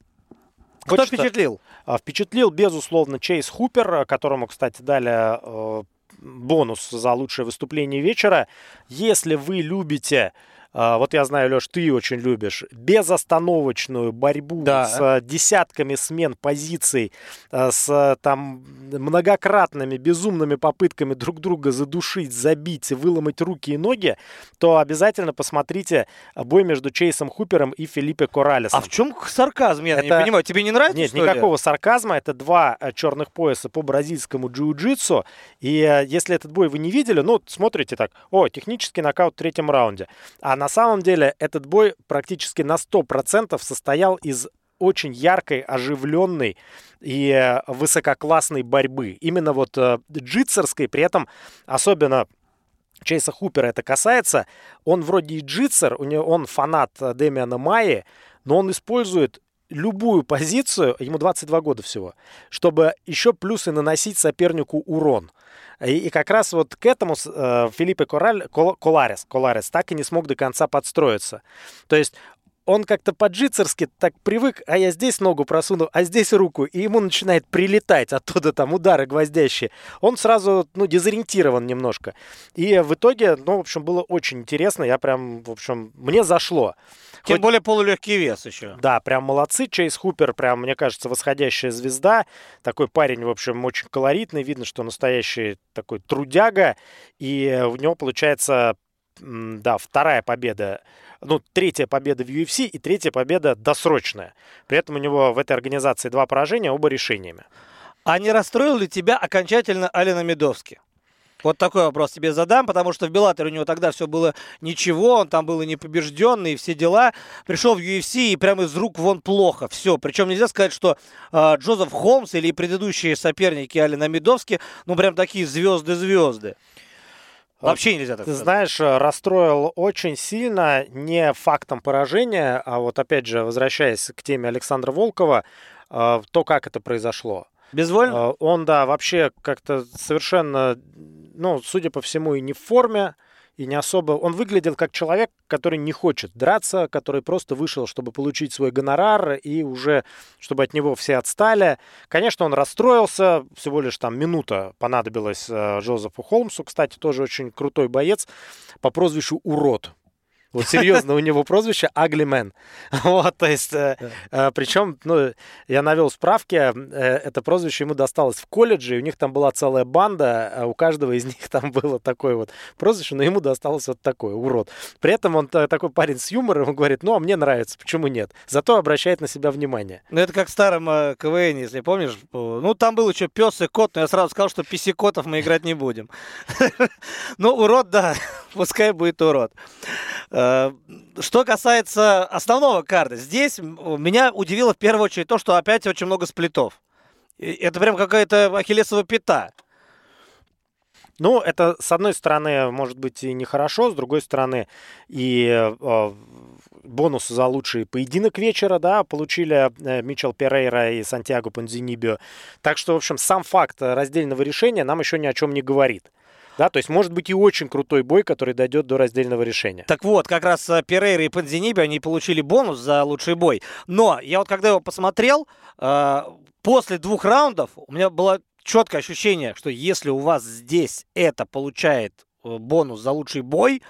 кто впечатлил? А, впечатлил, безусловно, Чейз Хупер, которому, кстати, дали э, бонус за лучшее выступление вечера. Если вы любите вот я знаю, Леш, ты очень любишь, безостановочную борьбу да. с э, десятками смен позиций, э, с там многократными безумными попытками друг друга задушить, забить, выломать руки и ноги, то обязательно посмотрите бой между Чейсом Хупером и Филиппе Коралесом. А в чем сарказм? Я это... не понимаю. Тебе не нравится? Нет, никакого ли? сарказма. Это два черных пояса по бразильскому джиу-джитсу. И если этот бой вы не видели, ну, смотрите так, о, технический нокаут в третьем раунде. А на на самом деле этот бой практически на 100% состоял из очень яркой, оживленной и э, высококлассной борьбы. Именно вот э, джитсерской, при этом особенно Чейса Хупера это касается, он вроде и джитсер, у него, он фанат Демиана Майи, но он использует любую позицию, ему 22 года всего, чтобы еще плюсы наносить сопернику урон. И, и как раз вот к этому э, Филиппе Кораль, Кол, Коларес, Коларес так и не смог до конца подстроиться. То есть он как-то по-джитсерски так привык, а я здесь ногу просуну, а здесь руку, и ему начинает прилетать оттуда там удары гвоздящие. Он сразу, ну, дезориентирован немножко. И в итоге, ну, в общем, было очень интересно, я прям, в общем, мне зашло. Тем Хоть... более полулегкий вес еще. Да, прям молодцы. Чейз Хупер, прям, мне кажется, восходящая звезда. Такой парень, в общем, очень колоритный. Видно, что настоящий такой трудяга. И у него получается, да, вторая победа ну, третья победа в UFC и третья победа досрочная. При этом у него в этой организации два поражения, оба решениями. А не расстроил ли тебя окончательно Алина Медовский? Вот такой вопрос тебе задам, потому что в Беллаторе у него тогда все было ничего, он там был и непобежденный, и все дела. Пришел в UFC и прямо из рук вон плохо, все. Причем нельзя сказать, что э, Джозеф Холмс или предыдущие соперники Алина Медовски, ну прям такие звезды-звезды. Вообще нельзя так Ты сказать. знаешь, э, расстроил очень сильно не фактом поражения, а вот опять же, возвращаясь к теме Александра Волкова, э, то, как это произошло. Безвольно? Э, он, да, вообще как-то совершенно, ну, судя по всему, и не в форме, и не особо... Он выглядел как человек, который не хочет драться, который просто вышел, чтобы получить свой гонорар, и уже, чтобы от него все отстали. Конечно, он расстроился, всего лишь там минута понадобилась э, Джозефу Холмсу, кстати, тоже очень крутой боец, по прозвищу Урод. Вот серьезно, у него прозвище Аглимен. <laughs> Вот, то есть, э, э, причем, ну, я навел справки, э, это прозвище ему досталось в колледже, и у них там была целая банда, а у каждого из <laughs> них там было такое вот прозвище, но ему досталось вот такое, урод. При этом он такой парень с юмором, он говорит, ну, а мне нравится, почему нет? Зато обращает на себя внимание. Ну, это как в старом КВН, если помнишь. Ну, там был еще пес и кот, но я сразу сказал, что писикотов мы играть не будем. <laughs> Ну, урод, да, пускай будет урод. Э, что касается основного карда, здесь меня удивило в первую очередь то, что опять очень много сплитов. Это прям какая-то ахиллесова пята. Ну, это, с одной стороны, может быть и нехорошо, с другой стороны, и э, бонус за лучший поединок вечера, да, получили э, Мичел Перейра и Сантьяго Панзинибио. Так что, в общем, сам факт раздельного решения нам еще ни о чем не говорит. Да, то есть может быть и очень крутой бой, который дойдет до раздельного решения. Так вот, как раз э, Перейра и Панзиниби, они получили бонус за лучший бой. Но я вот когда его посмотрел, э, после двух раундов у меня было четкое ощущение, что если у вас здесь это получает э, бонус за лучший бой,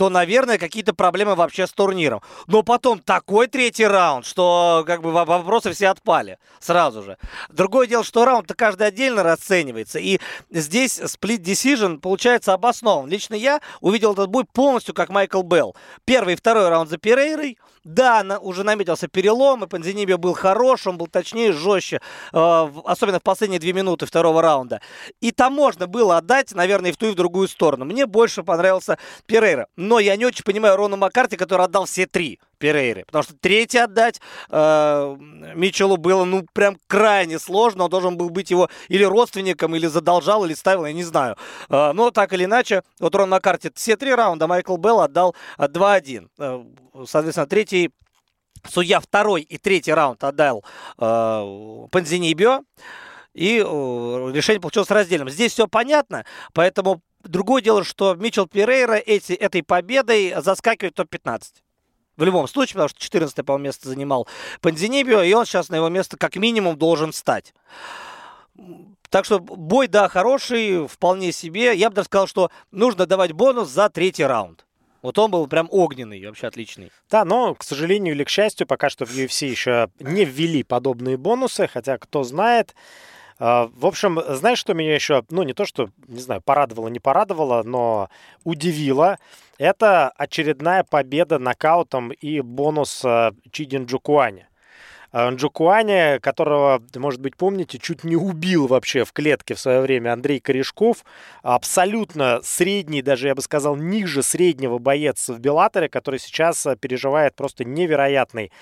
то, наверное, какие-то проблемы вообще с турниром. Но потом такой третий раунд, что как бы вопросы все отпали сразу же. Другое дело, что раунд-то каждый отдельно расценивается. И здесь split decision получается обоснован. Лично я увидел этот бой полностью как Майкл Белл. Первый и второй раунд за Перейрой. Да, на, уже наметился перелом, и Панзинибио был хорош, он был точнее, жестче, э, особенно в последние две минуты второго раунда. И там можно было отдать, наверное, и в ту, и в другую сторону. Мне больше понравился Перейра. Но я не очень понимаю Рона Маккарти, который отдал все три Перейры. Потому что третий отдать э, Митчеллу было, ну, прям крайне сложно. Он должен был быть его или родственником, или задолжал, или ставил, я не знаю. Э, но так или иначе, вот Рон Маккарти все три раунда, Майкл Белл отдал 2-1. Э, соответственно, третий Судья второй и третий раунд отдал э, Панзинибио. И э, решение получилось раздельным. Здесь все понятно, поэтому Другое дело, что Мичел Перейра эти, этой победой заскакивает в топ-15. В любом случае, потому что 14 по место занимал Панзинибио, и он сейчас на его место как минимум должен стать. Так что бой, да, хороший, вполне себе. Я бы даже сказал, что нужно давать бонус за третий раунд. Вот он был прям огненный, вообще отличный. Да, но, к сожалению или к счастью, пока что в UFC еще не ввели подобные бонусы, хотя, кто знает, в общем, знаешь, что меня еще, ну, не то, что, не знаю, порадовало, не порадовало, но удивило. Это очередная победа нокаутом и бонус а, Чидин Джукуани. А, Джукуани, которого, может быть, помните, чуть не убил вообще в клетке в свое время Андрей Корешков. Абсолютно средний, даже я бы сказал, ниже среднего боец в Беллаторе, который сейчас переживает просто невероятный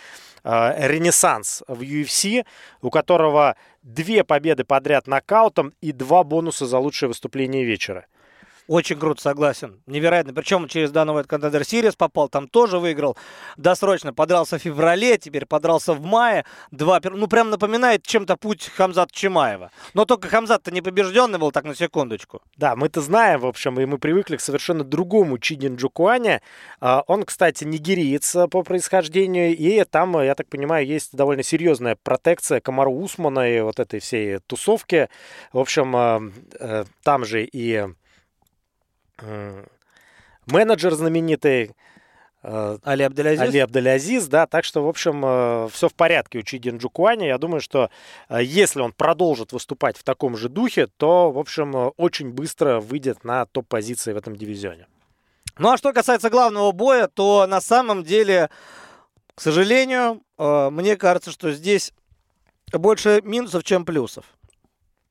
ренессанс в UFC, у которого две победы подряд нокаутом и два бонуса за лучшее выступление вечера. Очень круто, согласен. Невероятно. Причем через данный Contender Series попал, там тоже выиграл досрочно. Подрался в феврале, теперь подрался в мае. Два, ну, прям напоминает чем-то путь Хамзата Чимаева. Но только Хамзат-то не побежденный был, так на секундочку. Да, мы-то знаем, в общем, и мы привыкли к совершенно другому Чидин Джукуане. А, он, кстати, нигериец по происхождению, и там, я так понимаю, есть довольно серьезная протекция Комару Усмана и вот этой всей тусовки. В общем, а, э, там же и менеджер знаменитый, э, Али Абделязиз. Али Абделязиз, да, так что, в общем, э, все в порядке у Чидин Джукуани. Я думаю, что э, если он продолжит выступать в таком же духе, то, в общем, очень быстро выйдет на топ-позиции в этом дивизионе. Ну, а что касается главного боя, то на самом деле, к сожалению, мне кажется, что здесь больше минусов, чем плюсов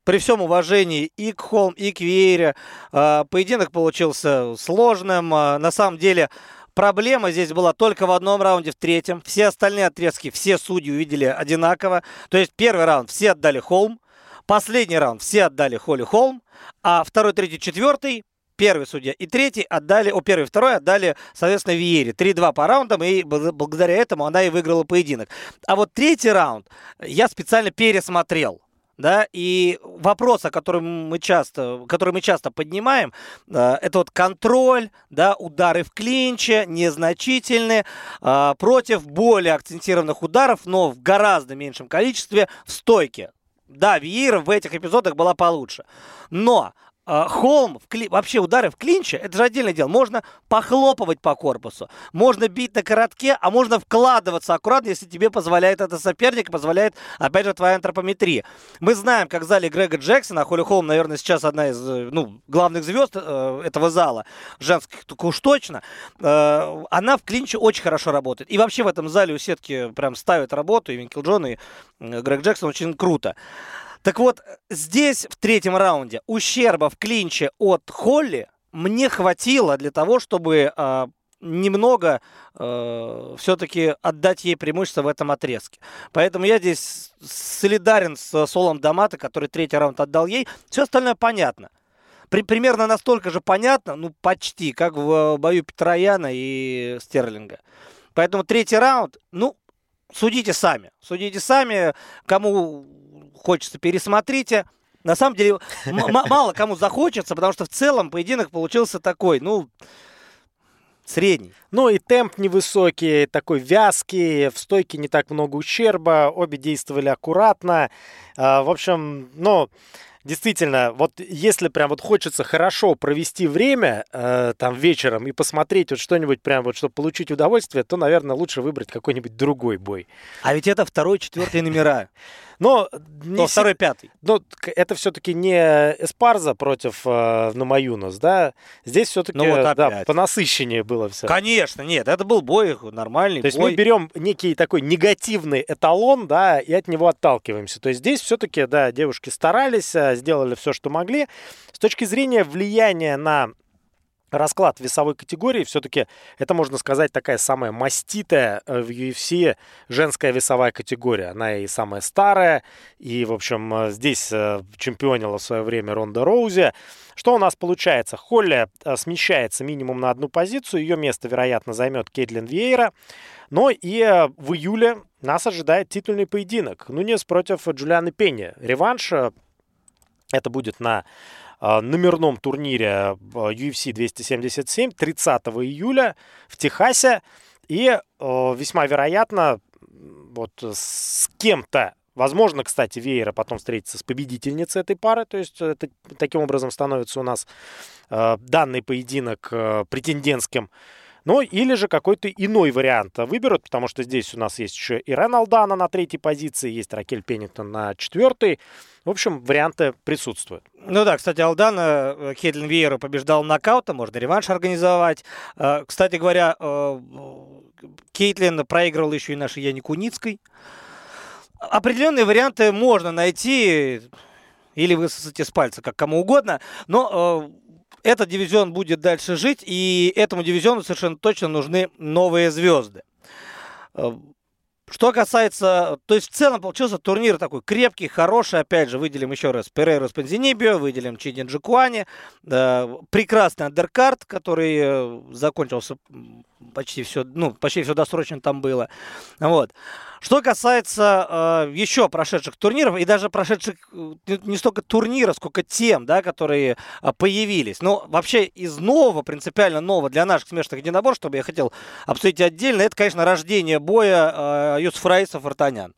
при всем уважении и к Холм, и к Веере, а, поединок получился сложным. А, на самом деле, Проблема здесь была только в одном раунде, в третьем. Все остальные отрезки, все судьи увидели одинаково. То есть первый раунд все отдали Холм, последний раунд все отдали Холли Холм, а второй, третий, четвертый первый судья и третий отдали, о, первый и второй отдали, соответственно, Виере. 3-2 по раундам, и благодаря этому она и выиграла поединок. А вот третий раунд я специально пересмотрел да, и вопрос, о котором мы часто, который мы часто поднимаем, э, это вот контроль, да, удары в клинче, незначительные, э, против более акцентированных ударов, но в гораздо меньшем количестве в стойке. Да, Виера в этих эпизодах была получше. Но а, холм, в кли... вообще удары в клинче, это же отдельное дело. Можно похлопывать по корпусу, можно бить на коротке, а можно вкладываться аккуратно, если тебе позволяет это соперник, позволяет, опять же, твоя антропометрия. Мы знаем, как в зале Грега Джексона, Холли Холм, наверное, сейчас одна из э, ну, главных звезд э, этого зала, женских только уж точно, э, она в клинче очень хорошо работает. И вообще в этом зале у сетки прям ставят работу, и Винкел Джон, и Грег Джексон очень круто. Так вот, здесь в третьем раунде ущерба в клинче от Холли мне хватило для того, чтобы э, немного э, все-таки отдать ей преимущество в этом отрезке. Поэтому я здесь солидарен с Солом Дамата, который третий раунд отдал ей. Все остальное понятно. При, примерно настолько же понятно, ну почти, как в бою Петрояна и Стерлинга. Поэтому третий раунд, ну, судите сами. Судите сами, кому хочется, пересмотрите. На самом деле, мало кому захочется, потому что в целом поединок получился такой, ну, средний. Ну и темп невысокий, такой вязкий, в стойке не так много ущерба, обе действовали аккуратно. А, в общем, ну, действительно, вот если прям вот хочется хорошо провести время э, там вечером и посмотреть вот что-нибудь прям вот, чтобы получить удовольствие, то, наверное, лучше выбрать какой-нибудь другой бой. А ведь это второй, четвертый номера. <laughs> Но не второй, пятый. Но это все-таки не Эспарза против э, Намаюнас, да? Здесь все-таки ну, вот да, понасыщеннее было все. Конечно, нет, это был бой нормальный. То есть бой. мы берем некий такой негативный эталон, да, и от него отталкиваемся. То есть здесь все-таки, да, девушки старались, э, сделали все, что могли. С точки зрения влияния на расклад весовой категории все-таки это, можно сказать, такая самая маститая э, в UFC женская весовая категория. Она и самая старая, и, в общем, э, здесь э, чемпионила в свое время Ронда Роузи. Что у нас получается? Холли смещается минимум на одну позицию, ее место, вероятно, займет Кейтлин Вейера. Но и в июле нас ожидает титульный поединок. Нунес против Джулианы Пенни. Реванш это будет на а, номерном турнире UFC 277 30 июля в Техасе. И а, весьма вероятно, вот с кем-то Возможно, кстати, Вейера потом встретится с победительницей этой пары. То есть это, таким образом становится у нас э, данный поединок э, претендентским. Ну, или же какой-то иной вариант выберут, потому что здесь у нас есть еще Ирен Алдана на третьей позиции, есть Ракель Пеннингтон на четвертой. В общем, варианты присутствуют. Ну да, кстати, Алдана э, Хедлин Вейера побеждал нокаутом, можно реванш организовать. Э, кстати говоря, э, Кейтлин проигрывал еще и нашей Яне Куницкой. Определенные варианты можно найти или высосать из пальца, как кому угодно, но этот дивизион будет дальше жить, и этому дивизиону совершенно точно нужны новые звезды. Что касается, то есть в целом получился турнир такой крепкий, хороший, опять же, выделим еще раз Перейру с Панзинибио, выделим Чинин Джикуани, э, прекрасный андеркарт, который закончился почти все, ну, почти все досрочно там было, вот. Что касается э, еще прошедших турниров, и даже прошедших э, не столько турниров, сколько тем, да, которые э, появились. Но вообще из нового, принципиально нового для наших смешанных единоборств, чтобы я хотел обсудить отдельно, это, конечно, рождение боя э, Юсуф Раисов Артанян.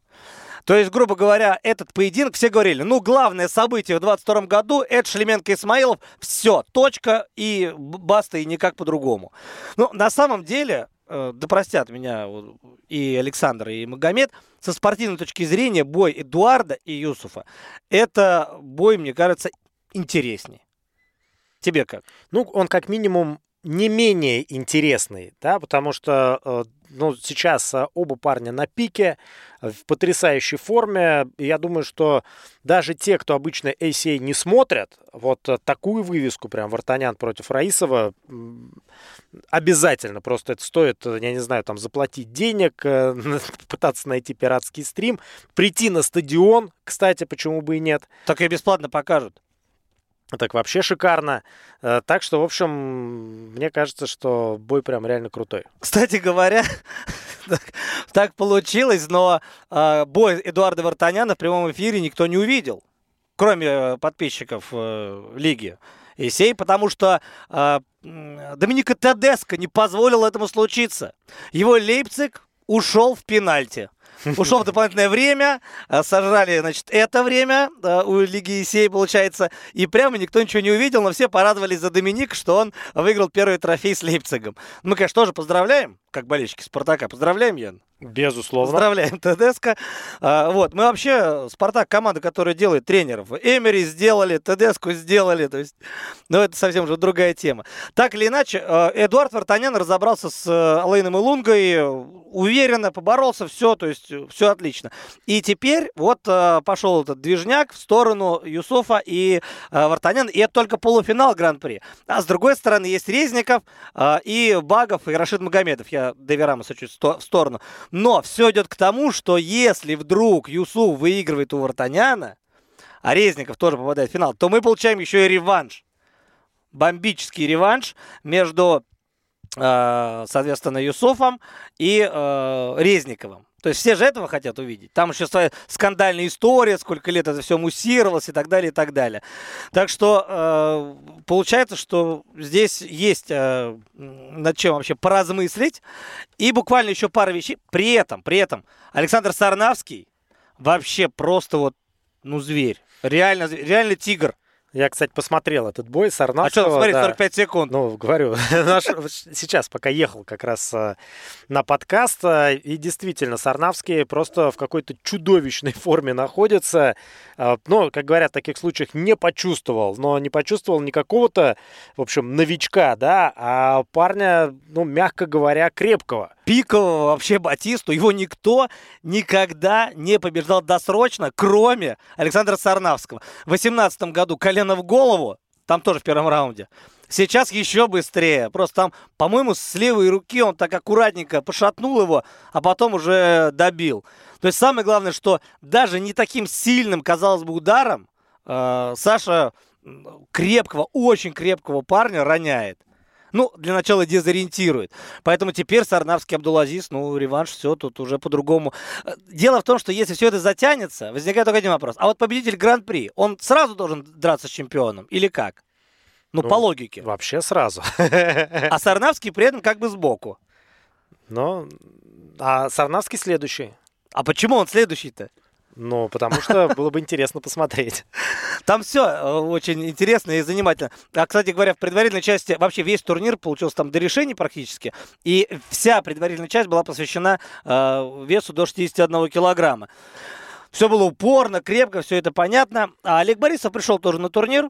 То есть, грубо говоря, этот поединок, все говорили, ну, главное событие в 22 году, это Шлеменко Исмаилов, все, точка и баста, и никак по-другому. Но на самом деле, э, да простят меня и Александр, и Магомед, со спортивной точки зрения бой Эдуарда и Юсуфа, это бой, мне кажется, интереснее. Тебе как? Ну, он как минимум не менее интересный, да, потому что э, ну, сейчас э, оба парня на пике, в потрясающей форме. Я думаю, что даже те, кто обычно ACA не смотрят, вот э, такую вывеску прям Вартанян против Раисова обязательно. Просто это стоит, я не знаю, там заплатить денег, <laughs> пытаться найти пиратский стрим, прийти на стадион, кстати, почему бы и нет. Так и бесплатно покажут. Так вообще шикарно. Э, так что, в общем, мне кажется, что бой прям реально крутой. Кстати говоря, <laughs> так, так получилось, но э, бой Эдуарда Вартаняна в прямом эфире никто не увидел. кроме э, подписчиков э, лиги. Есей, потому что э, Доминика Тедеско не позволил этому случиться. Его Лейпциг ушел в пенальти. Ушел в дополнительное время, э, сожрали, значит, это время э, у Лиги Есей, получается, и прямо никто ничего не увидел, но все порадовались за Доминик, что он выиграл первый трофей с Лейпцигом. Мы, конечно, тоже поздравляем, как болельщики Спартака. Поздравляем, Ян. Безусловно. Поздравляем, ТДСК. А, вот, мы вообще, Спартак, команда, которая делает тренеров. Эмери сделали, ТДСКу сделали, то есть, ну, это совсем уже другая тема. Так или иначе, э, Эдуард Вартанян разобрался с Алейном Илунгой, уверенно поборолся, все, то есть, все отлично. И теперь вот э, пошел этот движняк в сторону Юсуфа и Вартанян, и это только полуфинал Гран-при. А с другой стороны, есть Резников и Багов, и Рашид Магомедов. Я Деверама чуть в сторону. Но все идет к тому, что если вдруг Юсуф выигрывает у Вартаняна, а Резников тоже попадает в финал, то мы получаем еще и реванш. Бомбический реванш между, э, соответственно, Юсуфом и э, Резниковым. То есть все же этого хотят увидеть. Там еще своя скандальная история, сколько лет это все муссировалось и так далее, и так далее. Так что э, получается, что здесь есть э, над чем вообще поразмыслить. И буквально еще пара вещей. При этом, при этом Александр Сарнавский вообще просто вот, ну, зверь. Реально, реально тигр. Я, кстати, посмотрел этот бой с Арнольдом. А что, смотри, да. 45 секунд. Ну, говорю, <laughs> сейчас, пока ехал как раз э, на подкаст, э, и действительно, Сарнавский просто в какой-то чудовищной <laughs> форме находится. Э, ну, как говорят в таких случаях, не почувствовал, но не почувствовал не какого-то, в общем, новичка, да, а парня, ну, мягко говоря, крепкого пикового вообще Батисту. Его никто никогда не побеждал досрочно, кроме Александра Сарнавского. В 2018 году колено в голову, там тоже в первом раунде. Сейчас еще быстрее. Просто там, по-моему, с левой руки он так аккуратненько пошатнул его, а потом уже добил. То есть самое главное, что даже не таким сильным, казалось бы, ударом э, Саша крепкого, очень крепкого парня роняет ну, для начала дезориентирует. Поэтому теперь Сарнавский Абдулазис, ну, реванш, все, тут уже по-другому. Э, дело в том, что если все это затянется, возникает только один вопрос. А вот победитель Гран-при, он сразу должен драться с чемпионом или как? Ну, ну по логике. Вообще сразу. А Сарнавский при этом как бы сбоку. Ну, а Сарнавский следующий. А почему он следующий-то? Ну, потому что было бы интересно посмотреть. <laughs> Там все э, очень интересно и занимательно. А, кстати говоря, в предварительной части вообще весь турнир получился там до решений практически. И вся предварительная часть была посвящена э, весу до 61 килограмма. Все было упорно, крепко, все это понятно. А Олег Борисов пришел тоже на турнир,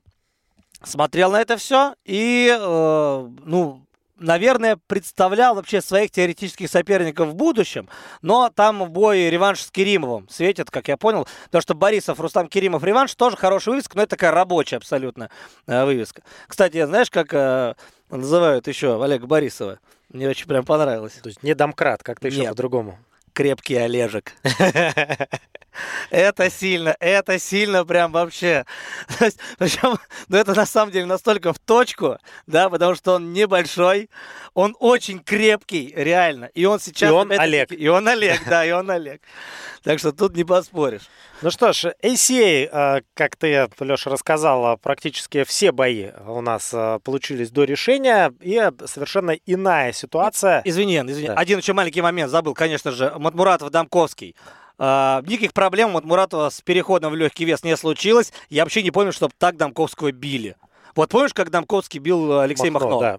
смотрел на это все и, э, ну, наверное, представлял вообще своих теоретических соперников в будущем, но там в бой реванш с Керимовым светит, как я понял, потому что Борисов, Рустам Керимов реванш тоже хорошая вывеска, но это такая рабочая абсолютно э, вывеска. Кстати, знаешь, как э, называют еще Олега Борисова? Мне очень прям понравилось. То есть не домкрат, как-то еще по-другому. Крепкий Олежек. Это сильно, это сильно прям вообще. <laughs> Причем, ну это на самом деле настолько в точку, да, потому что он небольшой, он очень крепкий, реально. И он сейчас... И он Олег. И он Олег, да, и он Олег. Так что тут не поспоришь. Ну что ж, ACA, э, как ты, Леша, рассказал, практически все бои у нас э, получились до решения, и совершенно иная ситуация. Извини, извини. Да. Один еще маленький момент забыл, конечно же, Матмуратов Дамковский. Uh, никаких проблем от Муратова с переходом в легкий вес не случилось. Я вообще не помню, чтобы так Дамковского били. Вот помнишь, как Дамковский бил Алексей Махно? Махно? Да.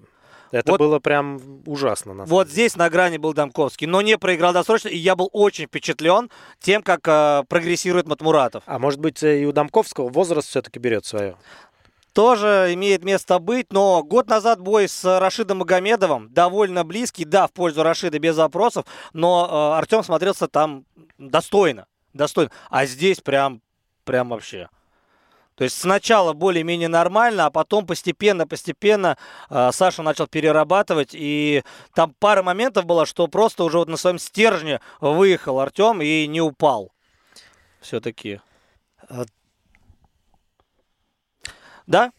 Это вот, было прям ужасно. На вот здесь на грани был Дамковский, но не проиграл досрочно, и я был очень впечатлен тем, как э, прогрессирует Матмуратов. А может быть и у Дамковского возраст все-таки берет свое? Тоже имеет место быть, но год назад бой с Рашидом Магомедовым довольно близкий, да, в пользу Рашида без вопросов, но э, Артем смотрелся там достойно, достойно. А здесь прям, прям вообще. То есть сначала более-менее нормально, а потом постепенно-постепенно э, Саша начал перерабатывать. И там пара моментов было, что просто уже вот на своем стержне выехал Артем и не упал. Все-таки. Да,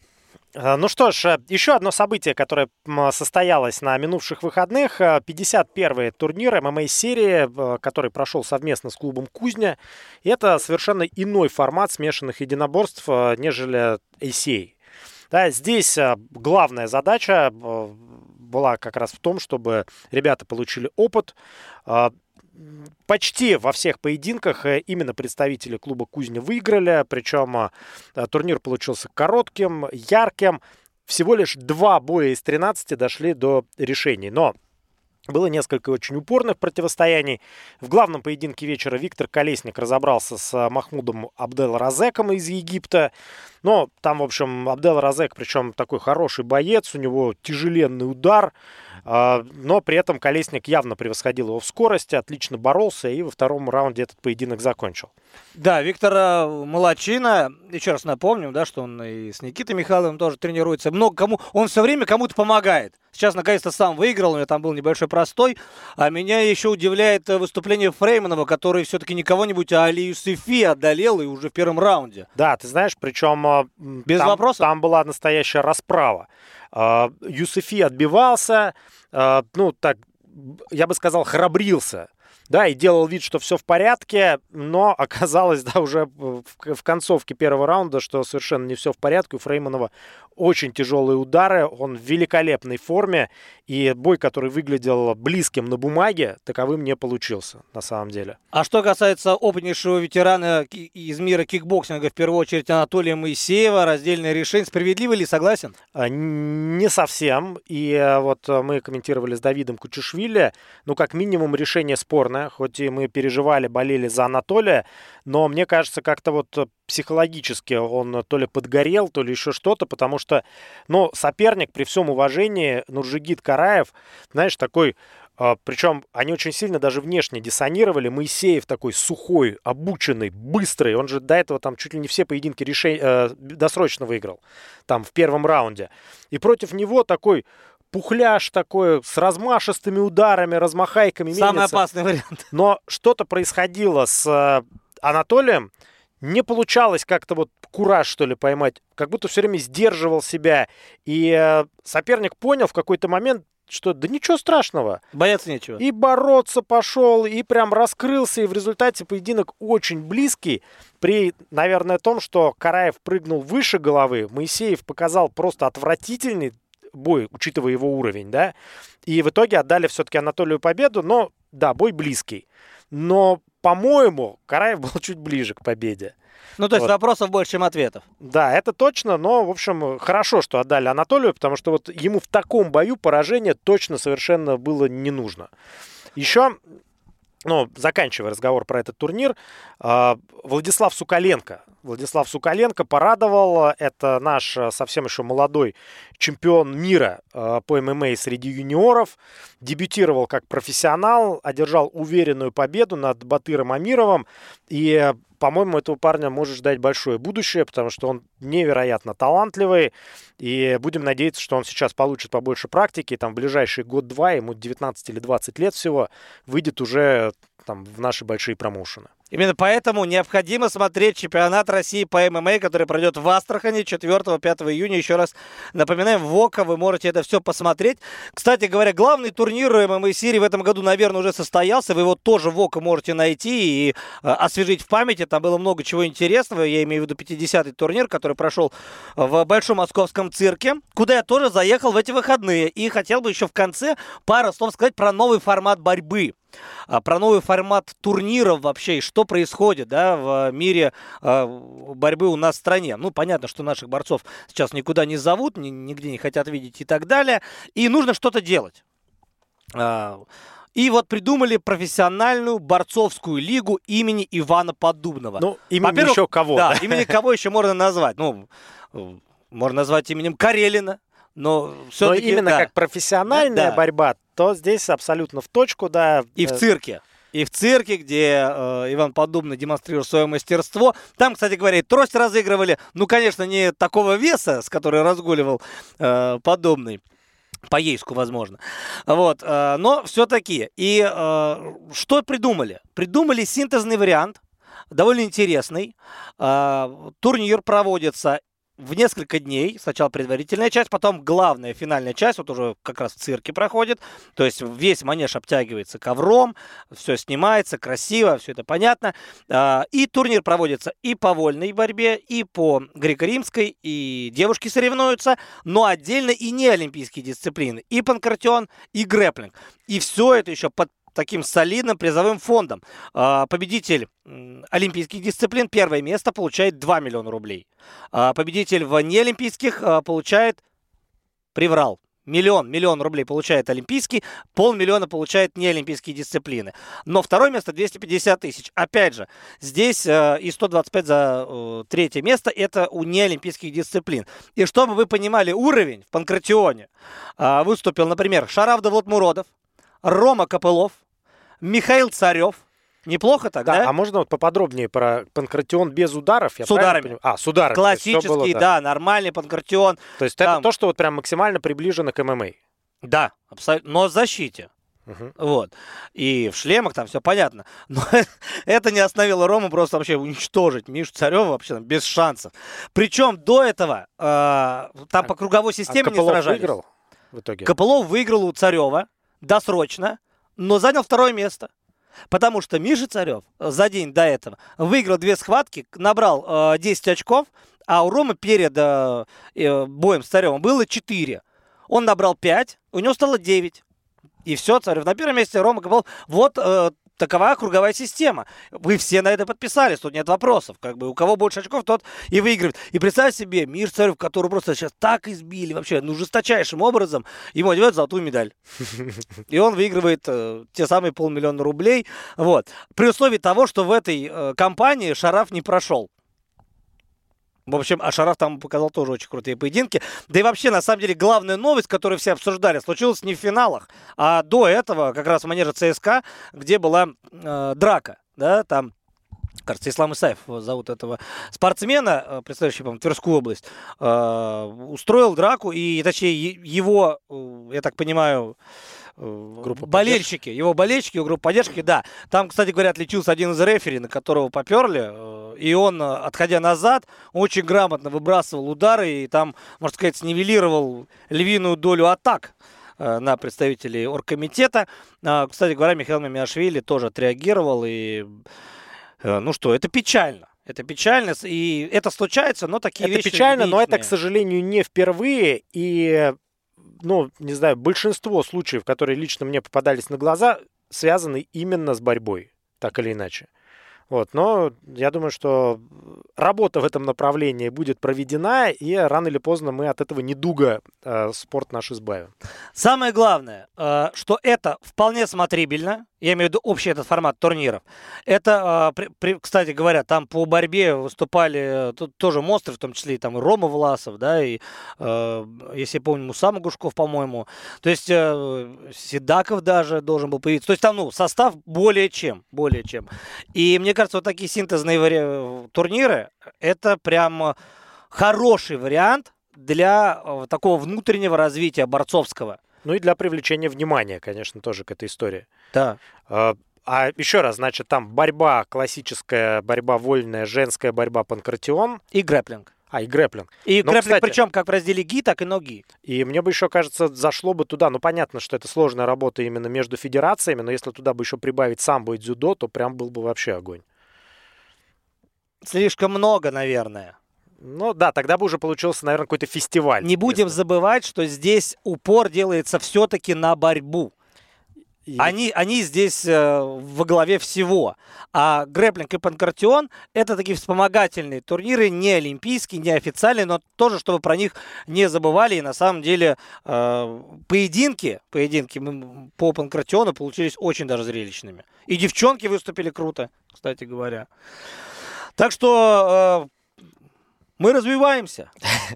Э, ну что ж, э, еще одно событие, которое состоялось на минувших выходных. 51-й э, турнир ММА-серии, который прошел совместно с клубом «Кузня». И это совершенно иной формат смешанных единоборств, нежели ACA. Да, здесь главная задача была как раз в том, чтобы ребята получили опыт, почти во всех поединках э, именно представители клуба Кузня выиграли, причем э, турнир получился коротким, ярким. Всего лишь два боя из 13 дошли до решений. Но было несколько очень упорных противостояний. В главном поединке вечера Виктор Колесник разобрался с э, Махмудом Абдел Разеком из Египта. Но там, в общем, Абдел Разек, причем такой хороший боец, у него тяжеленный удар. А, но при этом Колесник явно превосходил его в скорости, отлично боролся и во втором раунде этот поединок закончил. Да, Виктора Молочина, еще раз напомним, да, что он и с Никитой Михайловым тоже тренируется. Много кому, он все время кому-то помогает. Сейчас, наконец-то, сам выиграл, у него там был небольшой простой. А меня еще удивляет выступление Фрейманова, который все-таки не кого-нибудь, а Али Юсефи одолел и уже в первом раунде. Да, ты знаешь, причем а, Без там, вопросов? там была настоящая расправа. А, Юсефи отбивался, а, ну, так, я бы сказал, храбрился да, и делал вид, что все в порядке, но <laughs> оказалось, да, уже в, в концовке первого раунда, что совершенно не все в порядке. У Фрейманова очень тяжелые удары, он в великолепной форме, и бой, который выглядел близким на бумаге, таковым не получился на самом деле. А что касается опытнейшего ветерана из мира кикбоксинга, в первую очередь Анатолия Моисеева, раздельное решение, справедливо ли, согласен? А, не совсем, и э, вот мы комментировали с Давидом Кучешвили, ну, как минимум, решение спорное, хоть и мы переживали, болели за Анатолия, но мне кажется, как-то вот психологически он то ли подгорел, то ли еще что-то, потому что, ну, соперник, при всем уважении, Нуржигит Караев, знаешь, такой а, причем они очень сильно даже внешне диссонировали. Моисеев такой сухой, обученный, быстрый. Он же до этого там чуть ли не все поединки решень... э, досрочно выиграл. Там в первом раунде. И против него такой пухляш такой, с размашистыми ударами, размахайками. Самый мельница. опасный вариант. Но что-то происходило с э, Анатолием, не получалось как-то вот кураж, что ли, поймать. Как будто все время сдерживал себя. И э, соперник понял в какой-то момент, что да ничего страшного. Бояться нечего. И бороться пошел, и прям раскрылся, и в результате поединок очень близкий. При, наверное, том, что Караев прыгнул выше головы, Моисеев показал просто отвратительный бой, учитывая его уровень, да. И в итоге отдали все-таки Анатолию победу, но, да, бой близкий. Но по-моему, Караев был чуть ближе к победе. Ну, то есть вот. вопросов больше, чем ответов. Да, это точно, но, в общем, хорошо, что отдали Анатолию, потому что вот ему в таком бою поражение точно совершенно было не нужно. Еще, ну, заканчивая разговор про этот турнир, а, Владислав Сукаленко. Владислав Сукаленко порадовал. Это наш а, совсем еще молодой чемпион мира а, по ММА среди юниоров. Дебютировал как профессионал, одержал уверенную победу над Батыром Амировым. И по-моему, этого парня может ждать большое будущее, потому что он невероятно талантливый. И будем надеяться, что он сейчас получит побольше практики. Там в ближайший год-два, ему 19 или 20 лет всего, выйдет уже там, в наши большие промоушены. Именно поэтому необходимо смотреть чемпионат России по ММА, который пройдет в Астрахани 4-5 июня. Еще раз напоминаем, в ОКО вы можете это все посмотреть. Кстати говоря, главный турнир ММА серии в этом году, наверное, уже состоялся. Вы его тоже в ОКО можете найти и э, освежить в памяти. Там было много чего интересного. Я имею в виду 50-й турнир, который прошел в Большом Московском цирке, куда я тоже заехал в эти выходные. И хотел бы еще в конце пару слов сказать про новый формат борьбы. А, про новый формат турниров вообще, и что происходит да, в мире а, борьбы у нас в стране. Ну, понятно, что наших борцов сейчас никуда не зовут, нигде не хотят видеть и так далее. И нужно что-то делать. А, и вот придумали профессиональную борцовскую лигу имени Ивана Поддубного. Ну, имени еще кого? Да, имени кого еще можно назвать? Ну, можно назвать именем Карелина, но все-таки... Но именно да. как профессиональная да. борьба, то здесь абсолютно в точку, да. И в э, цирке. И в цирке, где э, Иван Подобный демонстрирует свое мастерство. Там, кстати говоря, и трость разыгрывали. Ну, конечно, не такого веса, с которой разгуливал э, Подобный. По ейску, возможно. Вот, э, но все-таки. И э, что придумали? Придумали синтезный вариант, довольно интересный. Э, турнир проводится в несколько дней. Сначала предварительная часть, потом главная финальная часть, вот уже как раз в цирке проходит. То есть весь манеж обтягивается ковром, все снимается красиво, все это понятно. А, и турнир проводится и по вольной борьбе, и по греко-римской, и девушки соревнуются, но отдельно и не олимпийские дисциплины. И панкратион, и грэплинг. И все это еще под таким солидным призовым фондом. А, победитель олимпийских дисциплин первое место получает 2 миллиона рублей. А, победитель в неолимпийских а, получает, приврал, Миллион, миллион рублей получает олимпийский, полмиллиона получает неолимпийские дисциплины. Но второе место 250 тысяч. Опять же, здесь э, и 125 за э, третье место это у неолимпийских дисциплин. И чтобы вы понимали уровень в панкратионе, выступил, например, Шараф Давлатмуродов, Рома Копылов, Михаил Царев. Неплохо так, да? да? А можно вот поподробнее про панкратион без ударов? Я с ударами. Понимаю? А, с ударами. Классический, было, да. да, нормальный панкратион. То есть там... это то, что вот прям максимально приближено к ММА? Да, абсолютно. Но в защите. Угу. Вот. И в шлемах там все понятно. Но <laughs> это не остановило Рому просто вообще уничтожить Мишу Царева вообще без шансов. Причем до этого э, там а, по круговой системе а не сражались. выиграл в итоге? Копылов выиграл у Царева досрочно, но занял второе место. Потому что Миша Царев за день до этого выиграл две схватки, набрал э, 10 очков, а у Ромы перед э, э, боем с Царевым было 4. Он набрал 5, у него стало 9. И все, Царев на первом месте, Рома говорил, вот э, такова круговая система. Вы все на это подписались, тут нет вопросов. Как бы у кого больше очков, тот и выигрывает. И представь себе, мир царев, который просто сейчас так избили вообще, ну, жесточайшим образом, ему одевают золотую медаль. И он выигрывает э, те самые полмиллиона рублей. Вот. При условии того, что в этой э, компании Шараф не прошел. В общем, Ашараф там показал тоже очень крутые поединки. Да и вообще, на самом деле, главная новость, которую все обсуждали, случилась не в финалах, а до этого, как раз в манеже ЦСКА, где была э, драка, да, там кажется, Ислам Исаев зовут этого спортсмена, э, представляющий, по Тверскую область, э, устроил драку, и, точнее, его, э, я так понимаю, группа болельщики, поддержки. его болельщики, его группа поддержки, да. Там, кстати говоря, отличился один из рефери, на которого поперли, э, и он, э, отходя назад, очень грамотно выбрасывал удары и там, можно сказать, снивелировал львиную долю атак э, на представителей оргкомитета. А, кстати говоря, Михаил Мамиашвили тоже отреагировал, и ну что, это печально. Это печально, и это случается, но такие это вещи... Это печально, но это, к сожалению, не впервые, и ну, не знаю, большинство случаев, которые лично мне попадались на глаза, связаны именно с борьбой, так или иначе. Вот, но я думаю, что работа в этом направлении будет проведена, и рано или поздно мы от этого недуга э, спорт наш избавим. Самое главное, э, что это вполне смотрибельно, я имею в виду общий этот формат турниров. Это, при, кстати говоря, там по борьбе выступали э, тут тоже монстры, в том числе и там и Рома Власов, да, и, э, если я помню, Муса Гушков, по-моему. То есть э, Седаков даже должен был появиться. То есть там, ну, состав более чем, более чем. И мне кажется, вот такие синтезные турниры, это прям хороший вариант для такого внутреннего развития борцовского. Ну и для привлечения внимания, конечно, тоже к этой истории. Да. А, а еще раз, значит, там борьба классическая, борьба вольная, женская борьба панкратион. И грэплинг. А, и грэплинг. И Но, грэплинг, кстати, причем как в разделе ги, так и ноги. И мне бы еще, кажется, зашло бы туда, ну, понятно, что это сложная работа именно между федерациями, но если туда бы еще прибавить самбо и дзюдо, то прям был бы вообще огонь. Слишком много, наверное. Ну да, тогда бы уже получился, наверное, какой-то фестиваль. Не будем забывать, что здесь упор делается все-таки на борьбу. И... Они, они здесь э, во главе всего. А грэплинг и панкратион – это такие вспомогательные турниры, не олимпийские, не официальные, но тоже, чтобы про них не забывали. И на самом деле э, поединки, поединки по панкратиону получились очень даже зрелищными. И девчонки выступили круто, кстати говоря. Так что э, мы развиваемся,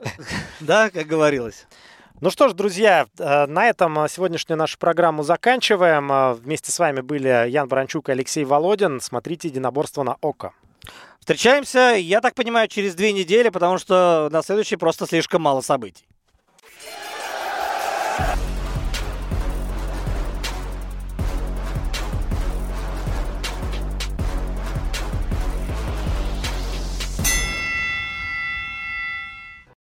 <laughs> да, как говорилось. Ну что ж, друзья, э, на этом сегодняшнюю нашу программу заканчиваем. Э, вместе с вами были Ян Баранчук и Алексей Володин. Смотрите «Единоборство на ОКО». Встречаемся, я так понимаю, через две недели, потому что на следующий просто слишком мало событий.